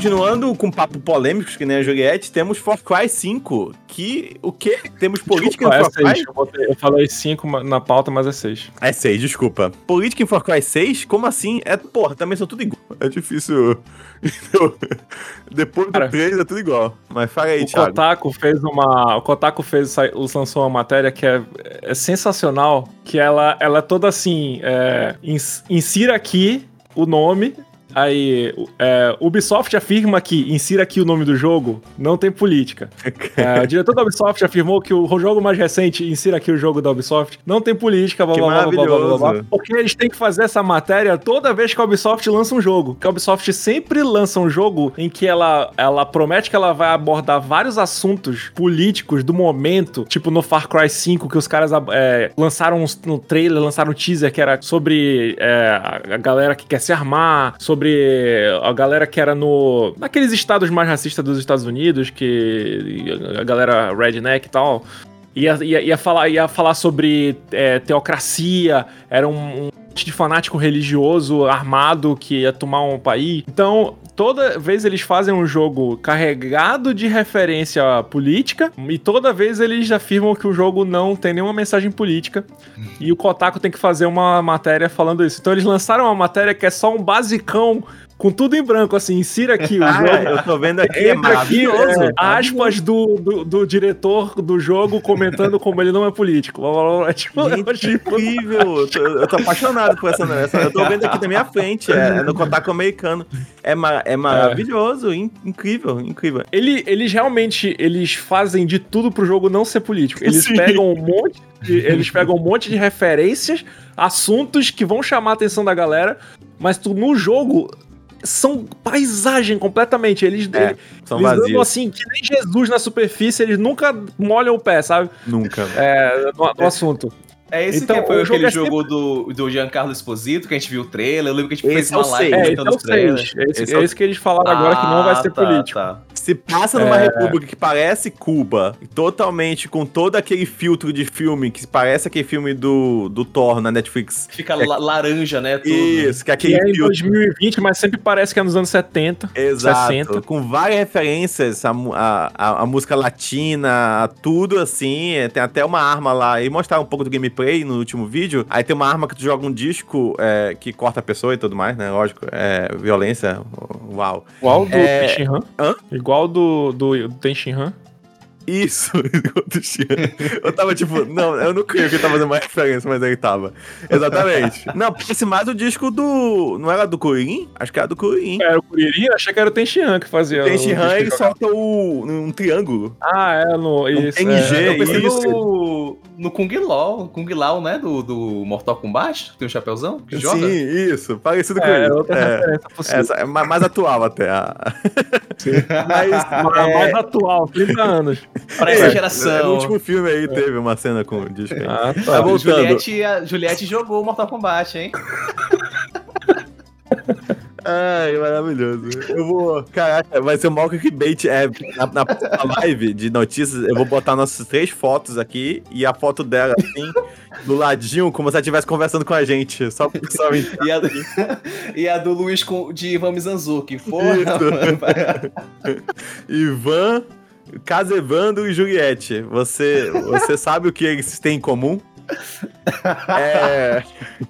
Continuando com papo polêmicos, que nem a Juliette, temos Far Cry 5, que o quê? Temos política Desculpa, em é Far Cry? Eu, botei- eu falei 5 na pauta, mas é 6. É 6, desculpa. Política em Far Cry 6? Como assim? É, porra, também são tudo igual. É difícil. Depois do Cara, 3 é tudo igual. Mas fala aí, O Thiago. Kotaku fez uma. O Kotaku fez, lançou uma matéria que é, é sensacional. Que ela, ela é toda assim. É, ins- insira aqui o nome. Aí, é, Ubisoft afirma que insira aqui o nome do jogo, não tem política. É, o diretor da Ubisoft afirmou que o jogo mais recente, insira aqui o jogo da Ubisoft, não tem política, blá, Que blá, blá, blá, blá, blá, porque eles têm que fazer essa matéria toda vez que a Ubisoft lança um jogo. Que a Ubisoft sempre lança um jogo em que ela, ela promete que ela vai abordar vários assuntos políticos do momento, tipo no Far Cry 5, que os caras é, lançaram um, um trailer, lançaram um teaser que era sobre é, a a galera que quer se armar, sobre a galera que era no. naqueles estados mais racistas dos Estados Unidos, que a galera redneck e tal. Ia, ia, ia, falar, ia falar sobre é, teocracia, era um, um de fanático religioso armado que ia tomar um país. Então, toda vez eles fazem um jogo carregado de referência política, e toda vez eles afirmam que o jogo não tem nenhuma mensagem política, e o Kotaku tem que fazer uma matéria falando isso. Então, eles lançaram uma matéria que é só um basicão. Com tudo em branco, assim, insira aqui o Ah, jogo. eu tô vendo aqui, é maravilhoso. é, aspas do, do, do diretor do jogo comentando como ele não é político. É tipo, Gente, é tipo- incrível! Eu tô, eu tô apaixonado por essa, essa. Eu tô vendo aqui na minha frente. É, é no Kotaku americano. É, ma- é maravilhoso, in- incrível, incrível. Ele, eles realmente eles fazem de tudo pro jogo não ser político. Eles Sim. pegam um monte de, eles pegam um monte de referências, assuntos que vão chamar a atenção da galera, mas tu, no jogo são paisagem completamente. Eles, É, eles, São eles andam vazios. assim, que nem Jesus na superfície, eles nunca molham o pé, sabe? Nunca. É, no, no assunto. É esse Então, que foi o jogo aquele é jogo do, do Giancarlo Esposito, que a gente viu o trailer. Eu lembro que a gente Esse fez é uma live. É, comentando então os trailers. É esse, Esse é é esse que eles falaram agora que não vai ser Ah, tá, político. tá. Se passa numa É. república que parece Cuba, totalmente com todo aquele filtro de filme, que parece aquele filme do, do Thor na Netflix. Fica la- laranja, né? Tudo. Isso, que é Que aquele é em filtro. 2020, mas sempre parece que é nos anos 70. Exato, 60. com várias referências à, à- à música latina, a tudo assim. é, Tem até uma arma lá, e mostrar um pouco do gameplay no último vídeo. Aí tem uma arma que tu joga um disco é, que corta a pessoa e tudo mais, né? Lógico, é violência, uau. Igual do É, Tenshinhan. hã? Igual do, do, do Tenshinhan. Isso, eu tava tipo, não, eu não creio que ele tava fazendo uma referência, mas ele tava. Exatamente. Não, parece mais o disco do. Não era do Kuririn? Acho que era do Kuririn. Era o Kuririn, achei que era o Tenshinhan que fazia. Tem o Shinhan, disco ele solta o, um triângulo. Ah, é, no. Isso, tem é. Eu pensei isso. no, no Kung Lao, Kung Lao, né? Do, do Mortal Kombat, tem um chapéuzão que joga. Sim, isso, parecido com É, isso. outra É, referência possível. essa é ma- mais atual até. a- Mas, Mas é, mais atual, 30 anos. Pra essa é, geração. No último filme aí teve uma cena com o disco aí. Ah, Tá tá. Juliette, a Juliette jogou Mortal Kombat, hein? Ai, maravilhoso. Eu vou. Caraca, vai ser o maior clickbait. É, na, na, na live de notícias, eu vou botar nossas três fotos aqui e a foto dela, assim, do ladinho, como se ela estivesse conversando com a gente. Só pro pessoal. E a, e a do Luiz com, de Ivan Mizanzuki. Porra. Ivan, Casevando e Juliette. Você, você sabe o que eles têm em comum? É.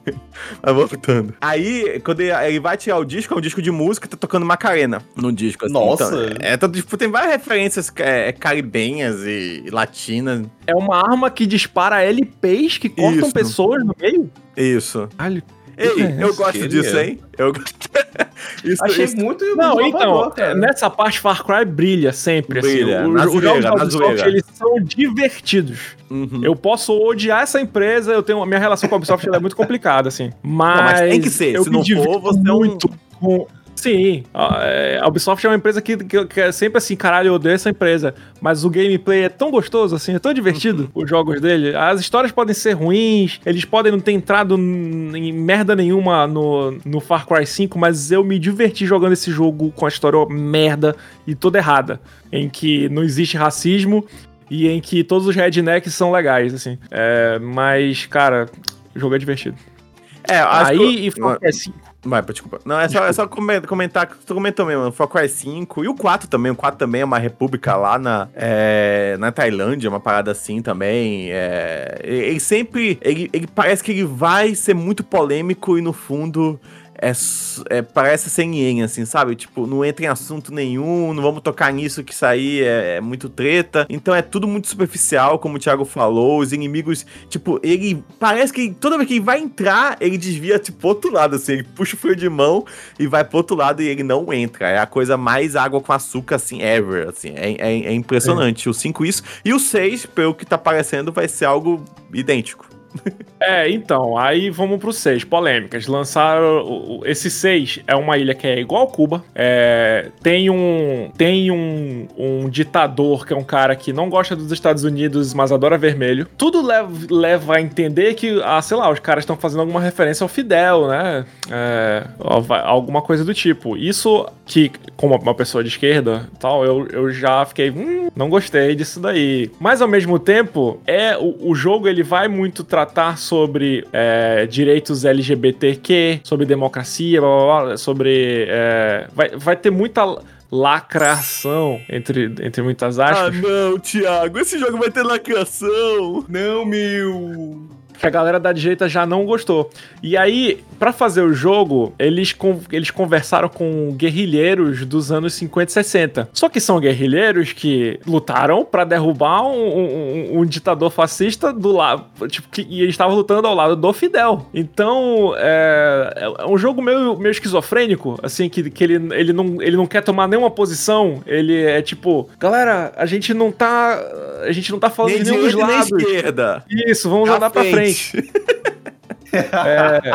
Mas voltando. Aí, quando ele, ele vai tirar o disco, é um disco de música, tá tocando Macarena no disco. assim. Nossa. Então, é, então, tipo, tem várias referências é, caribenhas e latinas. É uma arma que dispara LPs que cortam Isso. pessoas no meio? Isso. Caralho. Ei, eu gosto Queria. disso, hein? Eu... isso, Achei isso- muito Não, então, cara. nessa parte Far Cry brilha sempre. Brilha, assim. na O- Os zoeira, jogos da Ubisoft, eles são divertidos. Uhum. Eu posso odiar essa empresa, eu tenho minha relação com a Ubisoft ela é muito complicada, assim. Mas, mas tem que ser, eu se me não for, você é um- muito com Sim, a é, a Ubisoft é uma empresa que, que, que é sempre assim, caralho, eu odeio essa empresa. Mas o gameplay é tão gostoso, assim, é tão divertido, Uhum. os jogos dele. As histórias podem ser ruins, eles podem não ter entrado em merda nenhuma no, no Far Cry 5, mas eu me diverti jogando esse jogo com a história merda e toda errada. Em que não existe racismo e em que todos os rednecks são legais, assim. É, mas, cara, o jogo é divertido. É, Aí, que... e Far Cry 5. Vai, desculpa. Não, é só, é só comen- comentar que tu comentou mesmo, o Far Cry 5 e o 4 também. O 4 também é uma república lá na, é, na Tailândia, uma parada assim também. É, ele ele sempre. Ele, ele parece que ele vai ser muito polêmico e no fundo. É, é, parece sem assim, sabe? Tipo, não entra em assunto nenhum, não vamos tocar nisso que isso aí é, é muito treta. Então é tudo muito superficial, como o Thiago falou. Os inimigos, tipo, ele parece que toda vez que ele vai entrar, ele desvia, tipo, pro outro lado, assim. Ele puxa o freio de mão e vai pro outro lado e ele não entra. É a coisa mais água com açúcar, assim, ever, assim. É, é, é impressionante. O 5 isso. E o 6, pelo que tá parecendo, vai ser algo idêntico. É, então, aí vamos pro 6, polêmicas. Lançaram. Esse 6 é uma ilha que é igual a Cuba. É, tem um. Tem um, um ditador que é um cara que não gosta dos Estados Unidos, mas adora vermelho. Tudo leva, leva a entender que, ah, sei lá, os caras estão fazendo alguma referência ao Fidel, né? É, alguma coisa do tipo. Isso que, como uma pessoa de esquerda tal, eu, eu já fiquei. Hum, não gostei disso daí. Mas ao mesmo tempo, é o, o jogo ele vai muito tratar sobre é, direitos LGBTQ, sobre democracia, blá, blá, blá, sobre. é, vai, vai ter muita lacração, entre, entre muitas aspas. Ah, não, Thiago, esse jogo vai ter lacração. Não, meu. Que a galera da direita já não gostou. E aí, pra fazer o jogo, eles, eles conversaram com guerrilheiros dos anos 50 e 60. Só que são guerrilheiros que lutaram pra derrubar um, um- um ditador fascista do lado. Tipo, que, e eles estavam lutando ao lado do Fidel. Então, é, é um jogo meio, meio esquizofrênico, assim, que, que ele, ele, não, ele não quer tomar nenhuma posição. Ele é tipo, galera, a gente não tá. A gente não tá falando Nem de nenhum dos direita nem lados. esquerda. Isso, vamos andar pra frente. week.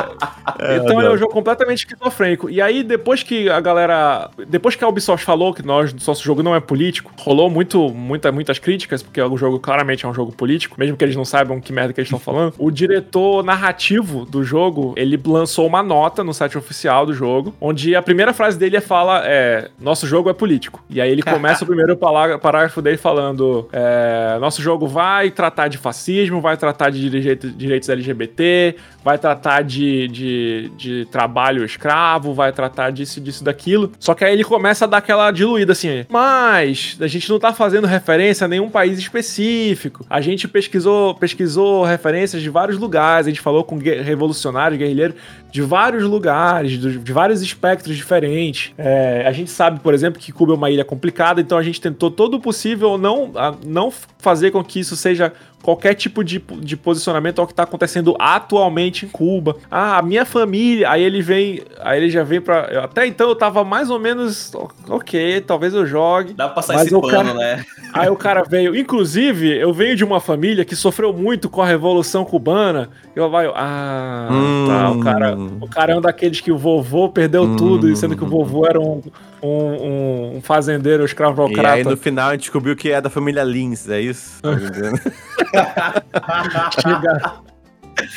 É, então ele é um jogo completamente esquizofrênico. E aí, depois que a galera. Depois que a Ubisoft falou que nós, nosso jogo não é político, rolou muito, muita, muitas críticas, porque o jogo claramente é um jogo político, mesmo que eles não saibam que merda que eles estão falando. O diretor narrativo do jogo, ele lançou uma nota no site oficial do jogo, onde a primeira frase dele é fala: é, nosso jogo é político. E aí ele começa o primeiro parágrafo dele falando: é, nosso jogo vai tratar de fascismo, vai tratar de direito- direitos LGBT, vai tratar de, de, de trabalho escravo, vai tratar disso, disso, daquilo. Só que aí ele começa a dar aquela diluída assim. Mas a gente não tá fazendo referência a nenhum país específico. A gente pesquisou, pesquisou referências de vários lugares, a gente falou com revolucionários, guerrilheiros de vários lugares, de, vários espectros diferentes. É, a gente sabe, por exemplo, que Cuba é uma ilha complicada, então a gente tentou todo o possível não, não fazer com que isso seja qualquer tipo de, de posicionamento ao que tá acontecendo atualmente em Cuba. Ah, a minha família. Aí ele vem. Aí ele já vem pra. Até então eu tava mais ou menos. Ok, talvez eu jogue. Dá pra passar Mas esse pano, cara- né? Aí o cara veio. Inclusive, eu venho de uma família que sofreu muito com a Revolução Cubana. Eu vai. Ah, tá. O cara, o cara é um daqueles que o vovô perdeu tudo, e sendo que o vovô era um, um, um- um fazendeiro E escravocrata. aí no final a gente descobriu que é da família Lins, é isso? Tá? Chega-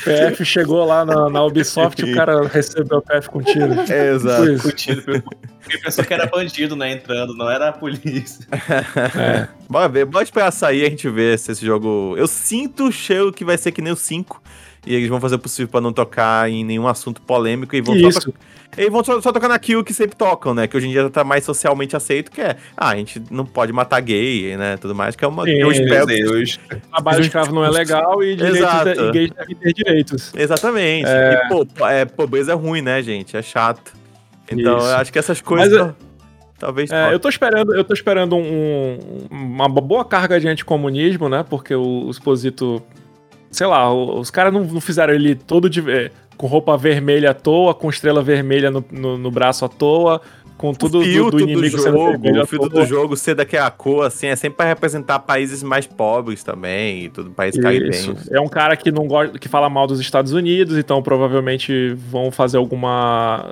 PF chegou lá na, na Ubisoft e o cara recebeu o PF com tiro. É, exato. Isso. Curtido. Porque pensou que era bandido, né? Entrando, não era a polícia. É. Bora ver, bora esperar sair e a gente ver se esse jogo. Eu sinto o cheiro que vai ser que nem o 5. E eles vão fazer o possível pra não tocar em nenhum assunto polêmico e vão só Isso. Eles vão só, só tocar naquilo que sempre tocam, né? Que hoje em dia tá mais socialmente aceito, que é, ah, a gente não pode matar gay, né? Tudo mais, que é uma. Sim, eu espero que- Deus. Trabalho escravo não é legal e, direitos, Exato. e gays devem ter direitos. Exatamente. E, pô, é, pobreza é ruim, né, gente? É chato. Então, Isso. eu acho que essas coisas. Mas eu- Talvez. É, eu tô esperando, eu tô esperando um- uma boa carga de anticomunismo, né? Porque o, o Exposito, sei lá, o- os caras não, não fizeram ele todo de. é, com roupa vermelha à toa, com estrela vermelha no, no, no braço à toa, com tudo o do, filtro do do, inimigo sendo jogo, o filtro do jogo ser daquela cor, assim, é sempre pra representar países mais pobres também, e tudo, países Isso. caribenhos. É um cara que não gosta, que fala mal dos Estados Unidos, então provavelmente vão fazer alguma.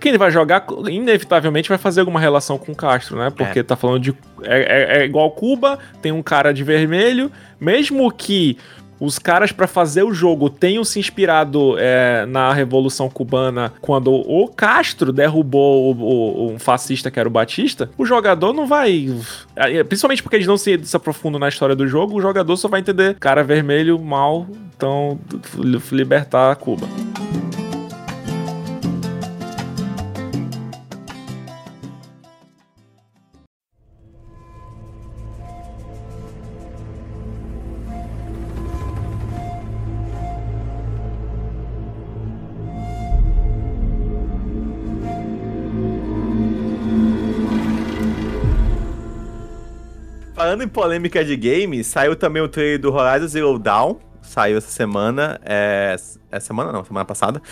Quem ele vai jogar, inevitavelmente vai fazer alguma relação com Castro, né? Porque tá falando de. É, é- é igual Cuba, tem um cara de vermelho, mesmo que. Os caras, pra fazer o jogo, tenham se inspirado é, na Revolução Cubana quando o Castro derrubou o- o- um fascista que era o Batista. O jogador não vai. é, Principalmente porque eles não se, se aprofundam na história do jogo, o jogador só vai entender cara vermelho, mal, então li- libertar Cuba. Falando em polêmica de games, saiu também o trailer do Horizon Zero Dawn. Saiu essa semana. É, essa semana não, semana passada.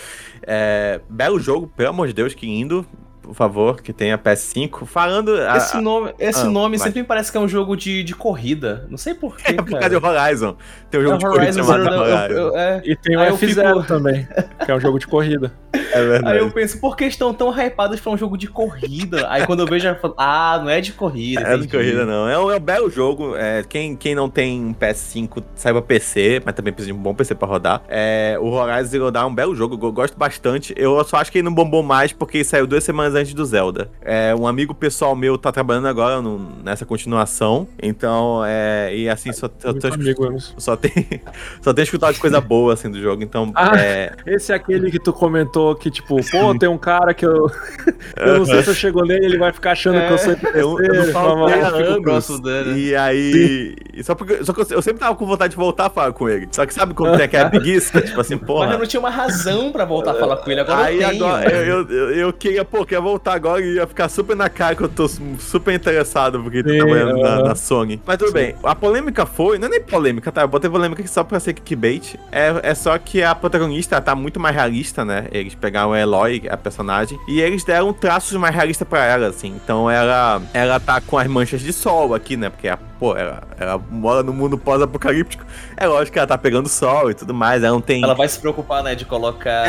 É, belo jogo, pelo amor de Deus, que lindo. Por favor, que tenha PS5. Falando. a- Esse nome, esse ah, nome vai. sempre me parece que é um jogo de, de corrida. Não sei porquê, é por causa do Horizon. Tem um jogo É de corrida Horizon chamado Zero Dawn, Horizon. eu- eu- é. E tem o Aí eu F0 fico- também, que é um jogo de corrida. É verdade. Aí eu penso, por que estão tão hypados pra um jogo de corrida? Aí quando eu vejo, eu falo, ah, não é de corrida. É de corrida, não. É um, é um belo jogo. É, quem, quem não tem um PS5 saiba PC, mas também precisa de um bom PC pra rodar. É, o Horizon Zero Dawn é um belo jogo, eu gosto bastante. Eu só acho que ele não bombou mais porque saiu duas semanas antes do Zelda. É, um amigo pessoal meu tá trabalhando agora no- nessa continuação. Então, é. E assim, só, só, só, amigo, Emerson. só tem. Só tem escutado de coisa boa assim do jogo. Então, Ah. é. Esse é aquele que tu comentou que, tipo, pô, tem um cara que eu. eu não sei se eu chego nele, ele vai ficar achando que eu sou IPC. Eu, eu não falo com ele há eu fico anos, próximo dele. E aí. e Só, porque, só que eu, eu sempre tava com vontade de voltar a falar com ele. Só que sabe quando tem aquela preguiça? tipo assim, Mas eu não tinha uma razão pra voltar a falar com ele, agora Aí eu tenho. agora eu, eu, eu, eu queria, pô, queria voltar agora e ia ficar super na cara que eu tô super interessado porque Sim, tá trabalhando na, na Sony. Mas tudo bem, a polêmica foi, não é nem polêmica, tá? Eu botei polêmica aqui só pra ser clickbait. É, é só que a protagonista tá muito mais realista, né? Eles pegaram a Eloy, a personagem, e eles deram traços mais realistas pra ela, assim. Então ela, ela tá com as manchas de sol aqui, né? Porque, pô, ela, ela mora no mundo pós-apocalíptico. É lógico que ela tá pegando sol e tudo mais, ela não tem... Ela vai se preocupar, né, de colocar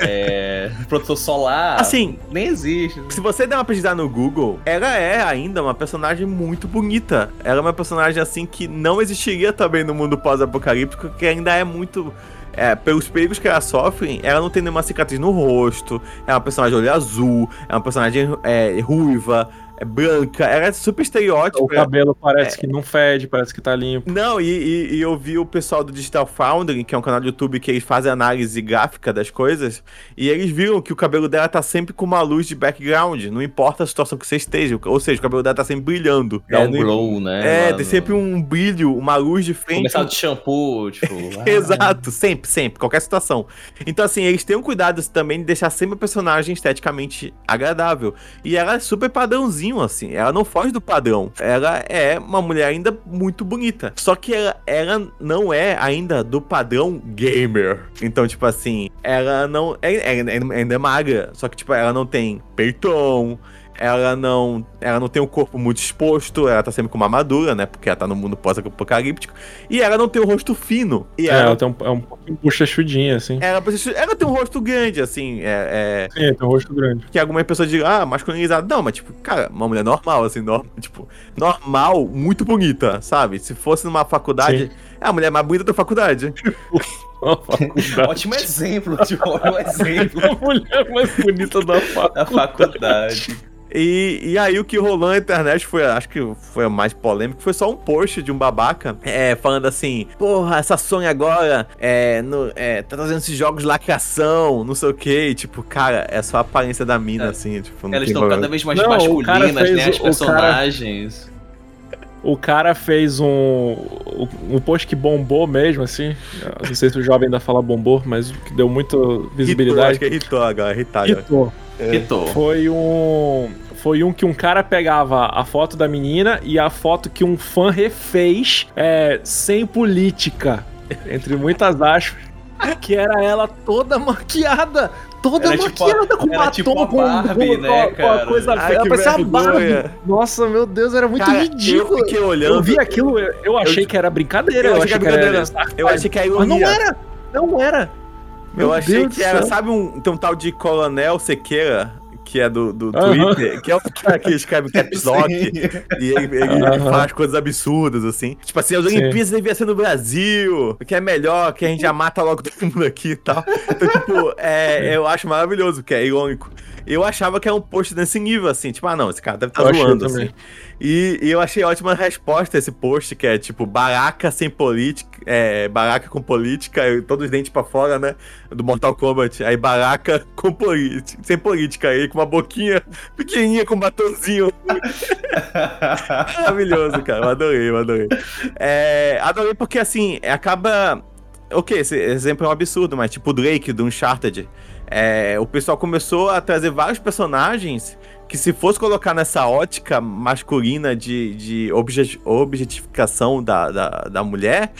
é, protetor solar. Assim, Nem existe. Se você der uma pesquisada no Google, ela é ainda uma personagem muito bonita. Ela é uma personagem assim que não existiria também no mundo pós-apocalíptico, que ainda é muito. É, pelos perigos que ela sofre, ela não tem nenhuma cicatriz no rosto, é uma personagem olho azul, é uma personagem é, ruiva, é branca, ela é super estereótipo. O cabelo parece que não fede, parece que tá limpo. Não, e, e- e eu vi o pessoal do Digital Foundry, que é um canal do YouTube que eles fazem análise gráfica das coisas, e eles viram que o cabelo dela tá sempre com uma luz de background, não importa a situação que você esteja, ou seja, o cabelo dela tá sempre brilhando. É, um não- glow, né? É, tem sempre um brilho, uma luz de frente. Começar de shampoo, tipo. ah, Exato, sempre, sempre, qualquer situação. Então, assim, eles têm um cuidado também de deixar sempre a personagem esteticamente agradável. E ela é super assim. Ela não foge do padrão. Ela é uma mulher ainda muito bonita. Só que ela, ela não é ainda do padrão gamer. Então, tipo assim, ela não. É, é- é- ainda é magra. Só que, tipo, ela não tem peitão. Ela não, ela não tem um corpo muito exposto, ela tá sempre com uma armadura, né? Porque ela tá no mundo pós-apocalíptico. E ela não tem o rosto fino. E É, ela, ela tem um, é um pouquinho bochechudinha, assim. ela, ela tem um rosto grande, assim. É, é, Sim, tem um rosto grande. que algumas pessoas digam, ah, masculinizado. Não, mas, tipo, cara, uma mulher normal, assim, no, tipo, normal, muito bonita, sabe? Se fosse numa faculdade, Sim. é a mulher mais bonita da faculdade. Faculdade. Ótimo exemplo, tipo, ótimo exemplo A mulher mais bonita da da faculdade. E, e aí o que rolou na internet foi, acho que foi o mais polêmico, foi só um post de um babaca é, falando assim, porra, essa Sony agora é, no- é, tá trazendo esses jogos lacração, não sei o que, e, tipo, cara, é só a aparência da mina, É. assim, tipo, não Elas estão cada vez mais Não, o cara masculinas, fez né? As o- o cara- personagens. O cara fez um, um post que bombou mesmo, assim. Não sei se o jovem ainda fala bombou, mas que deu muita Irritou, acho visibilidade. que irritou agora, irritar agora. Irritou. Hitou. Foi um. Foi um que um cara pegava a foto da menina e a foto que um fã refez é, sem política. Entre muitas aspas. que era ela toda maquiada. Toda Era tipo a- maquiada com era batom, tipo a com, Barbie, com, né, com a- com a coisa Ai, ela que parecia a. Barbie. Nossa, meu Deus, era muito Cara, ridículo. Eu fiquei olhando. Eu vi aquilo, eu, eu achei que era brincadeira. Eu Eu, achei que era brincadeira. Eu achei que era Mas não era! Não era! Eu Meu achei Deus que era, céu. sabe, um, tem um tal de Coronel Sequeira, que é do, do. Twitter, que é o cara que escreve caps lock e ele, ele faz coisas absurdas, assim. Tipo assim, as. Olimpíadas deviam ser no Brasil, que é melhor, que a gente já mata logo todo mundo aqui e tal. Então, tipo, é, eu acho maravilhoso, que é irônico. Eu achava que era um post desse nível, assim, tipo, ah, não, esse cara deve estar achei zoando, assim. E, e eu achei ótima a resposta a esse post, que é tipo, baraca sem política, é, baraca com política, todos os dentes pra fora, né? Do Mortal Kombat. Aí baraca com política, sem política, aí com uma boquinha pequenininha com um batonzinho. Maravilhoso, cara. Eu adorei, eu adorei. É, adorei porque, assim, acaba. Ok, esse exemplo é um absurdo, mas tipo o Drake do Uncharted. É, o pessoal começou a trazer vários personagens que, se fosse colocar nessa ótica masculina de, de obje- objetificação da, da, da mulher,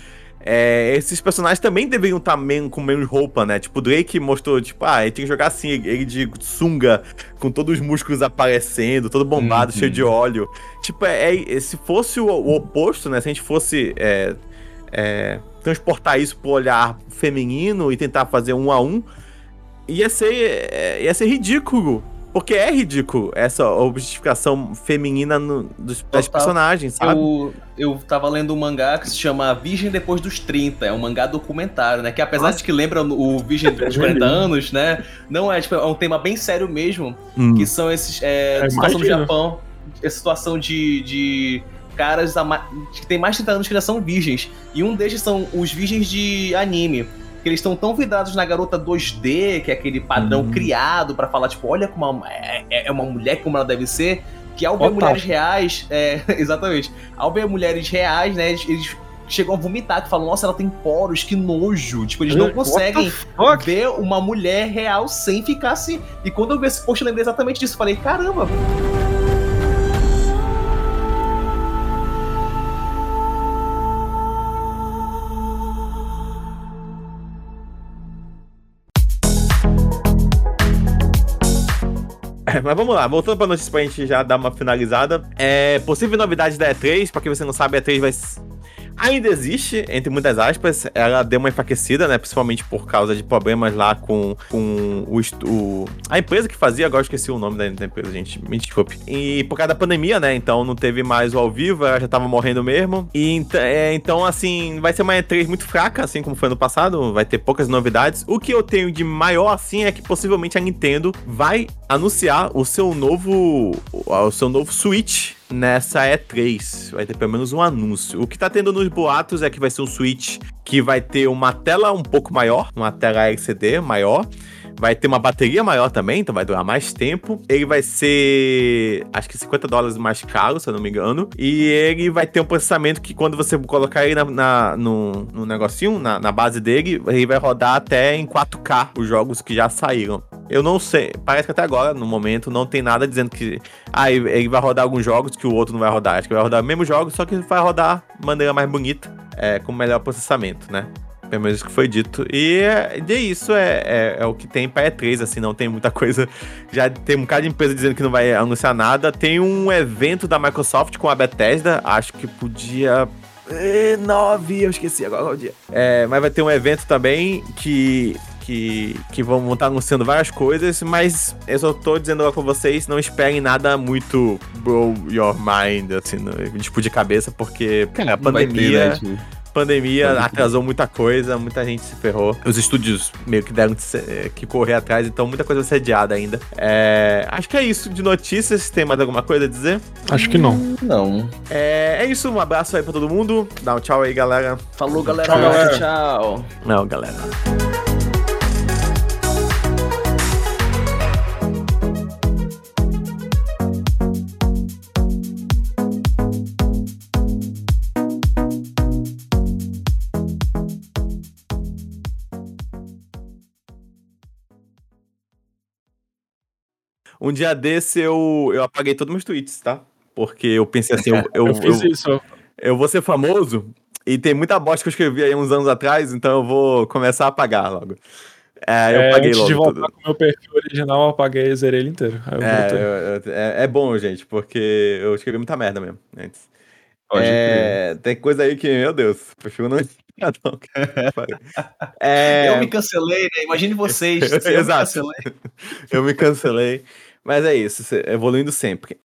é, esses personagens também deveriam estar men- com menos roupa, né? Tipo, o Drake mostrou, tipo, ah, ele tem que jogar assim, ele de sunga, com todos os músculos aparecendo, todo bombado, Uhum. cheio de óleo. Tipo, é, é- se fosse o, o oposto, né? Se a gente fosse é, é, transportar isso pro olhar feminino e tentar fazer um a um, ia ser, é, ia ser ridículo. Porque é ridículo essa objetificação feminina no- dos, das personagens, sabe? Eu, eu tava lendo um mangá que se chama Virgem Depois dos 30. É um mangá documentário, né? Que apesar de que lembra o Virgem dos 40 anos, né? Não é, tipo, é um tema bem sério mesmo. Hum. Que são esses. É, É, situação do. Japão. A situação de. de caras que tem mais de 30 anos que já são virgens. E um deles são os virgens de anime. Que eles estão tão vidrados na garota 2D, que é aquele padrão Hum. criado pra falar, tipo, olha como uma, é, é uma mulher como ela deve ser. Que ao ver Total. mulheres reais, é, exatamente, ao ver mulheres reais, né, eles, chegam a vomitar, que falam, nossa, ela tem poros, que nojo. Tipo, eles não What conseguem ver uma mulher real sem ficar assim. E quando eu vi esse post, eu lembrei exatamente disso. Falei, caramba, É, mas vamos lá, voltando pra notícia pra gente já dar uma finalizada. É, possível novidade da E3, pra quem você não sabe, a E3 vai. Ainda existe, entre muitas aspas, ela deu uma enfraquecida, né? Principalmente por causa de problemas lá com, com o, o- a empresa que fazia, agora esqueci o nome da, empresa, gente, me desculpe. E por causa da pandemia, né? Então não teve mais o ao vivo, ela já tava morrendo mesmo. E é, então, assim, vai ser uma E3 muito fraca, assim como foi no passado, vai ter poucas novidades. O que eu tenho de maior, assim, é que possivelmente a Nintendo vai anunciar o seu novo, o seu novo Switch nessa E3. Vai ter pelo menos um anúncio. O que tá tendo nos boatos é que vai ser um Switch que vai ter uma tela um pouco maior, uma tela LCD maior. Vai ter uma bateria maior também, então vai durar mais tempo. Ele vai ser, acho que 50 dólares mais caro, se eu não me engano. E ele vai ter um processamento que quando você colocar ele na, na- no, no negocinho, na, na base dele, ele vai rodar até em 4K os jogos que já saíram. Eu não sei, parece que até agora, no momento, não tem nada dizendo que ah, ele vai rodar alguns jogos que o outro não vai rodar. Acho que vai rodar os mesmos jogos, só que vai rodar de maneira mais bonita, é, com melhor processamento, né? Pelo menos isso que foi dito. E é, de isso é, é, é o que tem pra E3, assim, não tem muita coisa. Já tem um bocado de empresa dizendo que não vai anunciar nada. Tem um evento da Microsoft com a Bethesda, acho que podia. 9, eu esqueci agora é o dia. É, mas vai ter um evento também que. Que, que vão estar anunciando várias coisas, mas eu só tô dizendo lá pra vocês, não esperem nada muito blow your mind, assim, no, tipo de cabeça, porque, cara, a ter, pandemia né, pandemia crer. atrasou muita coisa, muita gente se ferrou. Os estúdios meio que deram que se- que correr atrás, então muita coisa adiada ainda. É, acho que é isso de notícias. Tem mais alguma coisa a dizer? Acho que não. Não. É, é isso, um abraço aí pra todo mundo. Dá um tchau aí, galera. Falou, galera. Tchau, galera. Tchau. Não, galera. Um dia desse eu, eu apaguei todos meus tweets, tá? Porque eu pensei assim, eu, eu, Eu fiz eu- isso. eu vou ser famoso, E tem muita bosta que eu escrevi aí uns anos atrás, então eu vou começar a apagar logo. É, eu É, paguei antes logo de voltar tudo. com o meu perfil original, eu apaguei e zerei ele inteiro. Aí eu É, eu- eu- é, é bom, gente, porque eu escrevi muita merda mesmo antes. É, tem coisa aí que, meu Deus, prefiro não. É, Eu me cancelei, né? Imagine vocês. se eu me Exato. cancelei. eu me cancelei. Mas é isso, evoluindo sempre.